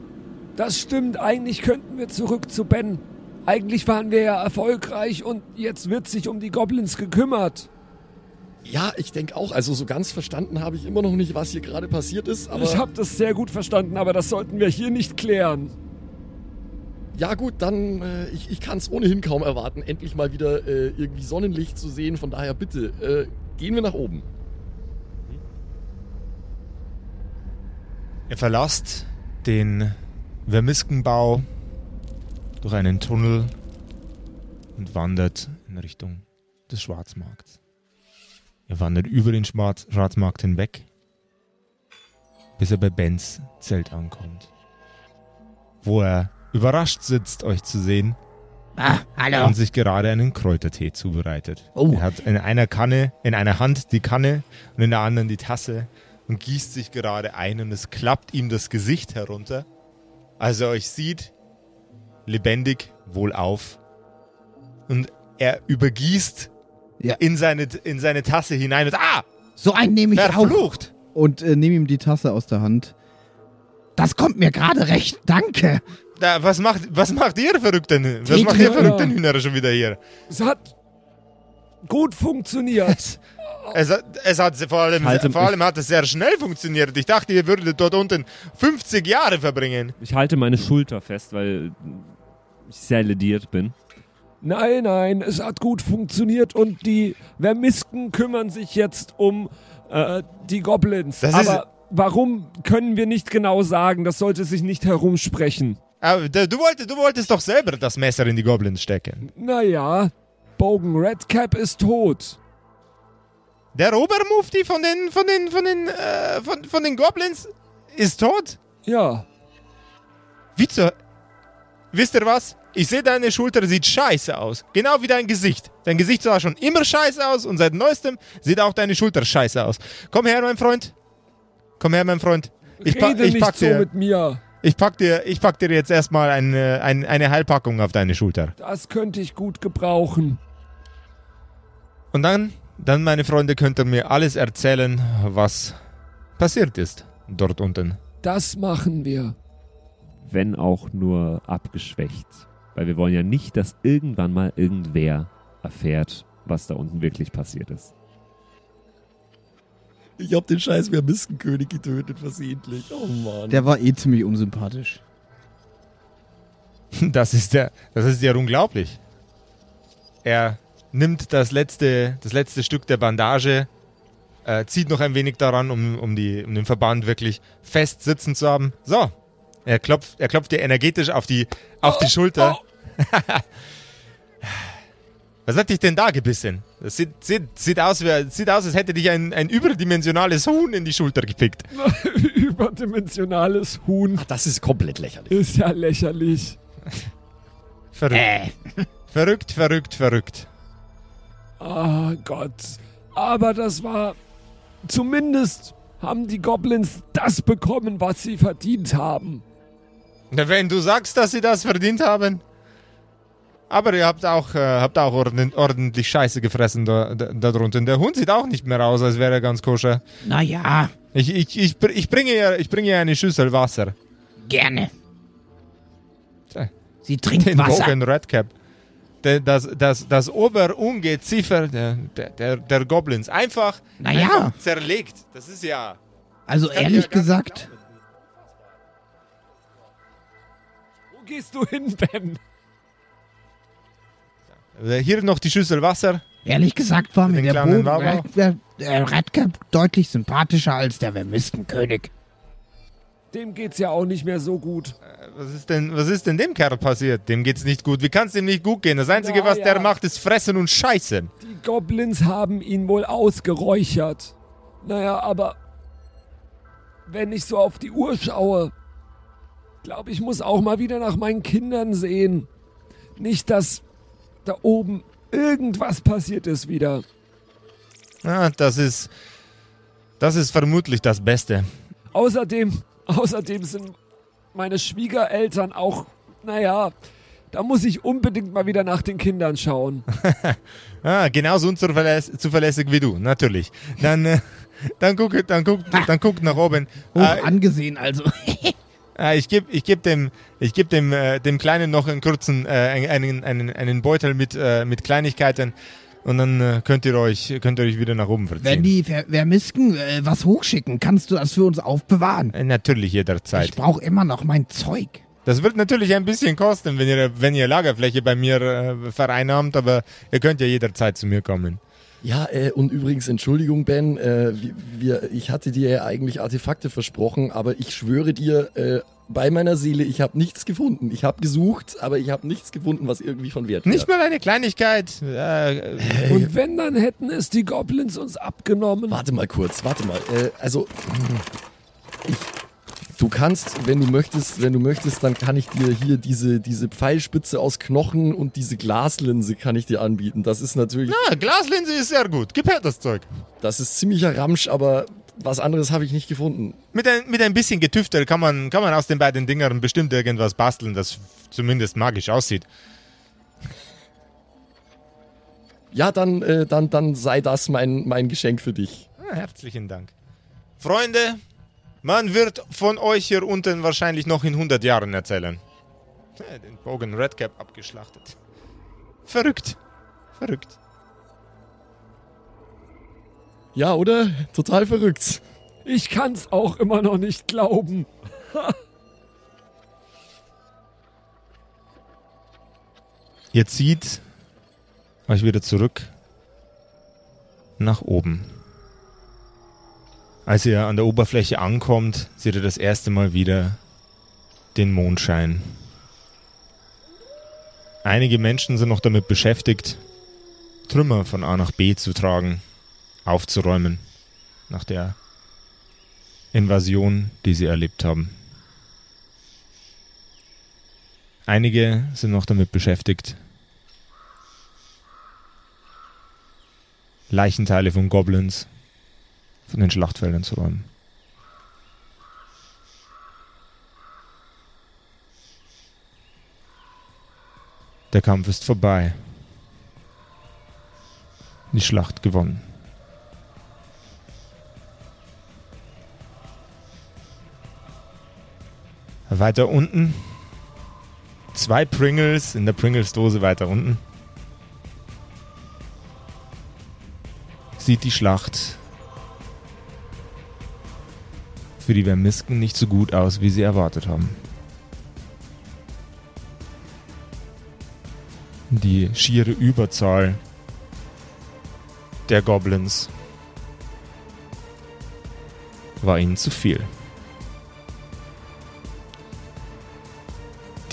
Das stimmt, eigentlich könnten wir zurück zu Ben. Eigentlich waren wir ja erfolgreich und jetzt wird sich um die Goblins gekümmert. Ja, ich denke auch. Also so ganz verstanden habe ich immer noch nicht, was hier gerade passiert ist. Aber ich habe das sehr gut verstanden, aber das sollten wir hier nicht klären. ja gut, dann äh, ich, ich kann es ohnehin kaum erwarten, endlich mal wieder äh, irgendwie Sonnenlicht zu sehen. Von daher bitte äh, gehen wir nach oben. Ihr verlasst den Vermiskenbau durch einen Tunnel und wandert in Richtung des Schwarzmarkts. Ihr wandert über den Schwarz Schwarzmarkt hinweg, bis er bei Bens Zelt ankommt. Wo er überrascht sitzt, euch zu sehen Ah, hallo. und sich gerade einen Kräutertee zubereitet. Oh. Er hat in einer Kanne, in einer Hand die Kanne und in der anderen die Tasse und gießt sich gerade ein und es klappt ihm das Gesicht herunter, als er euch sieht, lebendig, wohlauf. Und er übergießt Ja. in, seine, in seine Tasse hinein und ah, So einen nehme ich auch. verflucht! Und äh, nehme ihm die Tasse aus der Hand. Das kommt mir gerade recht. Danke. Da, was, macht, was macht ihr verrückten, was macht ihr verrückten Hühner schon wieder hier? Es hat gut funktioniert. *laughs* Es hat, es hat vor allem, halte vor allem hat es sehr schnell funktioniert. Ich dachte, ihr würdet dort unten 50 Jahre verbringen. Ich halte meine Schulter fest, weil ich sehr lediert bin. Nein, nein, es hat gut funktioniert und die Vermisken kümmern sich jetzt um äh, die Goblins. Das Aber warum können wir nicht genau sagen? Das sollte sich nicht herumsprechen. Aber du, du, wolltest, du wolltest doch selber das Messer in die Goblins stecken. Naja, Bogen Redcap ist tot. Der Obermufti von den, von den, von den, äh, von, von den Goblins ist tot? Ja, Wie zur... Wisst ihr was? Ich sehe, deine Schulter sieht scheiße aus. Genau wie dein Gesicht. Dein Gesicht sah schon immer scheiße aus und seit neuestem sieht auch deine Schulter scheiße aus. Komm her, mein Freund. Komm her, mein Freund. Ich, pa rede ich, nicht pack, so dir, mit mir. ich, pack, dir, ich pack dir jetzt erstmal eine, eine, eine Heilpackung auf deine Schulter. Das könnte ich gut gebrauchen. Und dann, dann, meine Freunde, könnt ihr mir alles erzählen, was passiert ist dort unten. Das machen wir. Wenn auch nur abgeschwächt. Weil wir wollen ja nicht, dass irgendwann mal irgendwer erfährt, was da unten wirklich passiert ist. Ich habe den scheiß Vermiskenkönig getötet versehentlich. Oh Mann. Der war eh ziemlich unsympathisch. Das ist ja, das ist ja unglaublich. Er nimmt das letzte, das letzte Stück der Bandage, äh, zieht noch ein wenig daran, um, um, die, um den Verband wirklich fest sitzen zu haben. So, er klopft, er klopft dir energetisch auf die, auf die Schulter. *laughs* Was hat dich denn da gebissen? Das sieht, sieht, sieht, aus, wie, sieht aus, als hätte dich ein, ein überdimensionales Huhn in die Schulter gepickt. *laughs* Überdimensionales Huhn. Das ist komplett lächerlich. Ist ja lächerlich. Verrückt. Äh, Verrückt, verrückt, verrückt. Ah Gott. Aber das war. Zumindest haben die Goblins das bekommen, was sie verdient haben. Na, Wenn du sagst, dass sie das verdient haben. Aber ihr habt auch, äh, habt auch ordn ordentlich Scheiße gefressen da, da, da drunten. Der Hund sieht auch nicht mehr aus, als wäre er ganz koscher. Naja, Ich, ich, ich, ich, bringe ihr, ich bringe ihr eine Schüssel Wasser. gerne. sie trinkt Den Wasser. Bogen Redcap. Das, das, das Oberungeziefer der, der, der, Goblins. Einfach, Naja. einfach zerlegt. Das ist ja. Also ehrlich ich ja gesagt, Wo gehst du hin, Ben? Äh, Hier noch die Schüssel Wasser. ehrlich gesagt war mir der der Redcap deutlich sympathischer als der Vermisstenkönig. Dem geht's ja auch nicht mehr so gut. Was ist denn, was ist denn dem Kerl passiert? Dem geht's nicht gut. Wie kann es dem nicht gut gehen? Das Einzige, Ja, was der macht, ist fressen und scheißen. Die Goblins haben ihn wohl ausgeräuchert. Naja, aber wenn ich so auf die Uhr schaue, glaube ich, muss auch mal wieder nach meinen Kindern sehen. Nicht, dass da oben irgendwas passiert ist wieder. Ja, das ist, das ist vermutlich das Beste. Außerdem, außerdem sind meine Schwiegereltern auch, naja, da muss ich unbedingt mal wieder nach den Kindern schauen. *laughs* Ah, genauso unzuverlässig zuverlässig wie du, natürlich. Dann, äh, dann guck, dann guck, dann guck nach oben. Hoch Äh, angesehen also. äh, *laughs* ich gebe ich geb dem, ich geb dem, äh, dem Kleinen noch einen kurzen, äh, einen, einen, einen Beutel mit, äh, mit Kleinigkeiten und dann äh, könnt ihr euch, könnt ihr euch wieder nach oben verziehen. Wenn die Ver Vermisken äh, was hochschicken, kannst du das für uns aufbewahren. äh, natürlich jederzeit. Ich brauche immer noch mein Zeug. Das wird natürlich ein bisschen kosten, wenn ihr, wenn ihr Lagerfläche bei mir äh, vereinnahmt, aber ihr könnt ja jederzeit zu mir kommen. Ja, äh, und übrigens, Entschuldigung, Ben, äh, wir, ich hatte dir ja eigentlich Artefakte versprochen, aber ich schwöre dir, äh, bei meiner Seele, ich habe nichts gefunden. Ich habe gesucht, aber ich habe nichts gefunden, was irgendwie von Wert wäre. Nicht mal eine Kleinigkeit. Äh, Und wenn, dann hätten es die Goblins uns abgenommen. Warte mal kurz, warte mal. Äh, also, ich, du kannst, wenn du möchtest, wenn du möchtest, dann kann ich dir hier diese, diese Pfeilspitze aus Knochen und diese Glaslinse kann ich dir anbieten. Das ist natürlich, ah, Glaslinse ist sehr gut. Gib her das Zeug. das ist ziemlicher Ramsch, aber was anderes habe ich nicht gefunden. Mit ein, mit ein bisschen Getüftel kann man, kann man aus den beiden Dingern bestimmt irgendwas basteln, das zumindest magisch aussieht. Ja, dann, äh, dann, dann sei das mein, mein Geschenk für dich. Herzlichen Dank. Freunde, man wird von euch hier unten wahrscheinlich noch in 100 Jahren erzählen. Ja, den Bogen Redcap abgeschlachtet. Verrückt. Verrückt. Ja, oder? Total verrückt. Ich kann's auch immer noch nicht glauben. *laughs* Ihr zieht euch wieder zurück nach oben. Als ihr an der Oberfläche ankommt, seht ihr das erste Mal wieder den Mondschein. Einige Menschen sind noch damit beschäftigt, Trümmer von A nach B zu tragen, aufzuräumen, nach der Invasion, die sie erlebt haben. Einige sind noch damit beschäftigt, Leichenteile von Goblins von den Schlachtfeldern zu räumen. Der Kampf ist vorbei. Die Schlacht gewonnen. Weiter unten. Zwei Pringles in der Pringles-Dose weiter unten. Sieht die Schlacht für die Vermisken nicht so gut aus, wie sie erwartet haben. Die schiere Überzahl der Goblins war ihnen zu viel.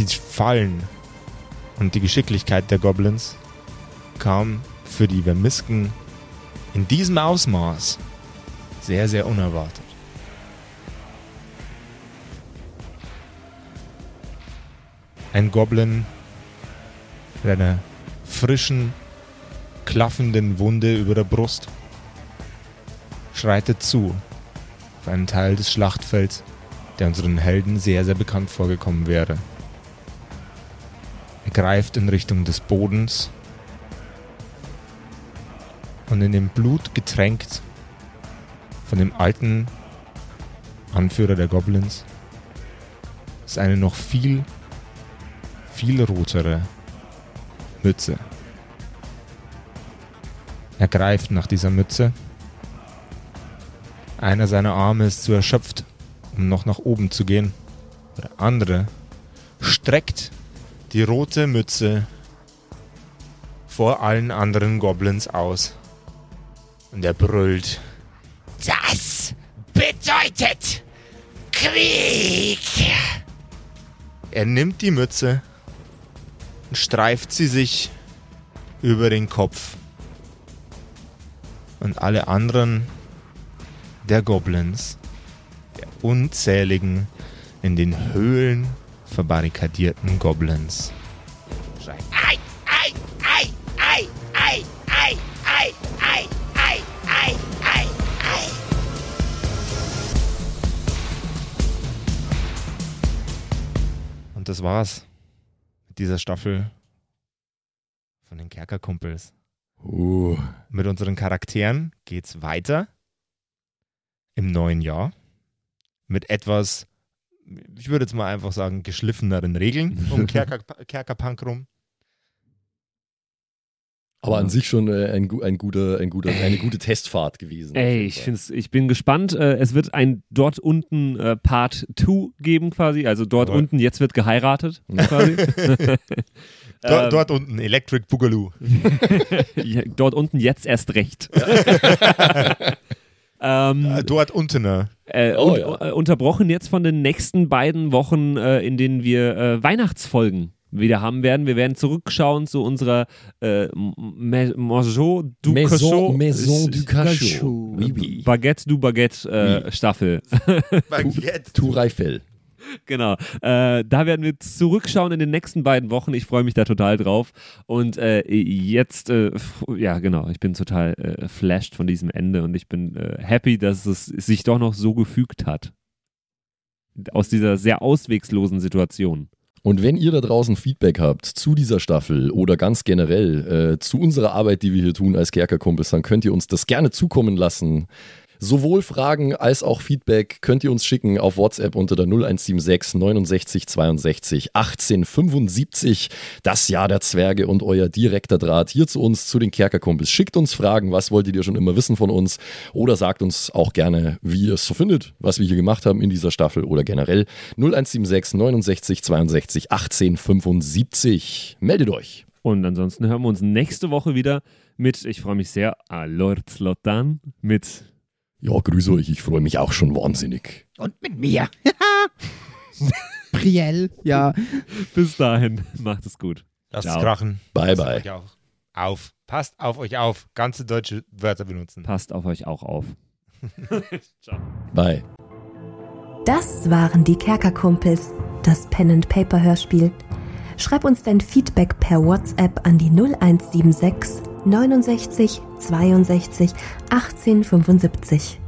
Die Fallen und die Geschicklichkeit der Goblins kam für die Vermisken in diesem Ausmaß sehr, sehr unerwartet. Ein Goblin mit einer frischen, klaffenden Wunde über der Brust schreitet zu auf einen Teil des Schlachtfelds, der unseren Helden sehr, sehr bekannt vorgekommen wäre. Er greift in Richtung des Bodens und in dem Blut getränkt von dem alten Anführer der Goblins ist eine noch viel, viel rotere Mütze. Er greift nach dieser Mütze. Einer seiner Arme ist zu erschöpft, um noch nach oben zu gehen. Der andere streckt die rote Mütze vor allen anderen Goblins aus. Und er brüllt. Das bedeutet Krieg. Er nimmt die Mütze und streift sie sich über den Kopf. Und alle anderen der Goblins, der unzähligen in den Höhlen verbarrikadierten Goblins, schreien. Ei, ei, ei, ei, ei, ei, ei, ei, ei, ei, ei, ei. Und das war's mit dieser Staffel von den Kerkerkumpels. Uh, Mit unseren Charakteren geht's weiter im neuen Jahr mit etwas, ich würde jetzt mal einfach sagen, geschliffeneren Regeln um Kerker, Kerkerpunk rum. aber an sich schon äh, ein, ein guter, ein guter, eine gute Testfahrt gewesen. Ey, ich, find's, ich bin gespannt. Äh, es wird ein dort unten äh, Part 2 geben quasi. Also dort Jawohl. unten, jetzt wird geheiratet quasi. *laughs* *laughs* Dort, Ähm, dort unten, Electric Boogaloo. *laughs* ja, dort unten jetzt erst recht. Ähm, Äh, dort untener. äh, Oh, und, ja. äh, unterbrochen jetzt von den nächsten beiden Wochen, äh, in denen wir äh, Weihnachtsfolgen wieder haben werden. Wir werden zurückschauen zu unserer äh, Ma- Maison du Cochon- Maison du Cachot. Cachot. Oui, oui. Baguette du Baguette äh, Oui. Staffel. *laughs* Baguette. Tour Eiffel. Genau. Äh, da werden wir zurückschauen in den nächsten beiden Wochen. Ich freue mich da total drauf. Und äh, jetzt, äh, ja, genau, ich bin total äh, flashed von diesem Ende und ich bin äh, happy, dass es sich doch noch so gefügt hat. Aus dieser sehr auswegslosen Situation. Und wenn ihr da draußen Feedback habt zu dieser Staffel oder ganz generell äh, zu unserer Arbeit, die wir hier tun als Kerkerkumpels, dann könnt ihr uns das gerne zukommen lassen. Sowohl Fragen als auch Feedback könnt ihr uns schicken auf WhatsApp unter der 0176 69 62 18 75. Das Jahr der Zwerge und euer direkter Draht hier zu uns, zu den Kerkerkumpels. Schickt uns Fragen, was wolltet ihr schon immer wissen von uns? Oder sagt uns auch gerne, wie ihr es so findet, was wir hier gemacht haben in dieser Staffel oder generell. 0176 69 62 18 75. Meldet euch. Und ansonsten hören wir uns nächste Woche wieder mit, ich freue mich sehr, Alort Slotan mit Ja, grüße euch, ich freue mich auch schon wahnsinnig. Und mit mir. *laughs* Priel, ja. bis dahin. Macht es gut. Lasst Ciao. es krachen. Bye, Passt bye. Euch auf. auf. Passt auf euch auf. Ganze deutsche Wörter benutzen. Passt auf euch auch auf. *laughs* Bye. Das waren die Kerkerkumpels, das Pen and Paper Hörspiel. Schreib uns dein Feedback per WhatsApp an die 0176 69 62 18 75.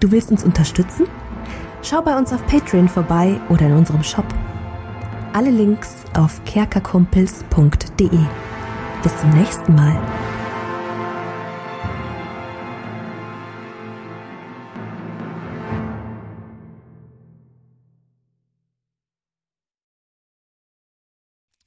Du willst uns unterstützen? Schau bei uns auf Patreon vorbei oder in unserem Shop. Alle Links auf kerkerkumpels.de. Bis zum nächsten Mal.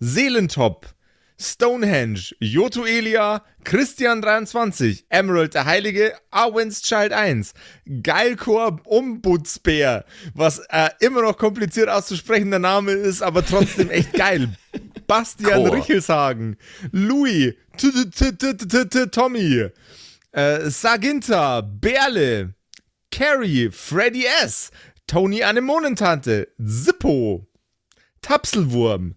Seelentop, Stonehenge, Joto Elia, Christian23, Emerald der Heilige, Arwen's Child 1, Geilkor Ombudsbär, was äh, immer noch kompliziert auszusprechender Name ist, aber trotzdem echt geil. *laughs* Bastian Chor. Richelshagen, Louis, Tommy, äh, Saginta, Berle, Carrie, Freddy S., Tony Anemonentante, Zippo, Tapselwurm,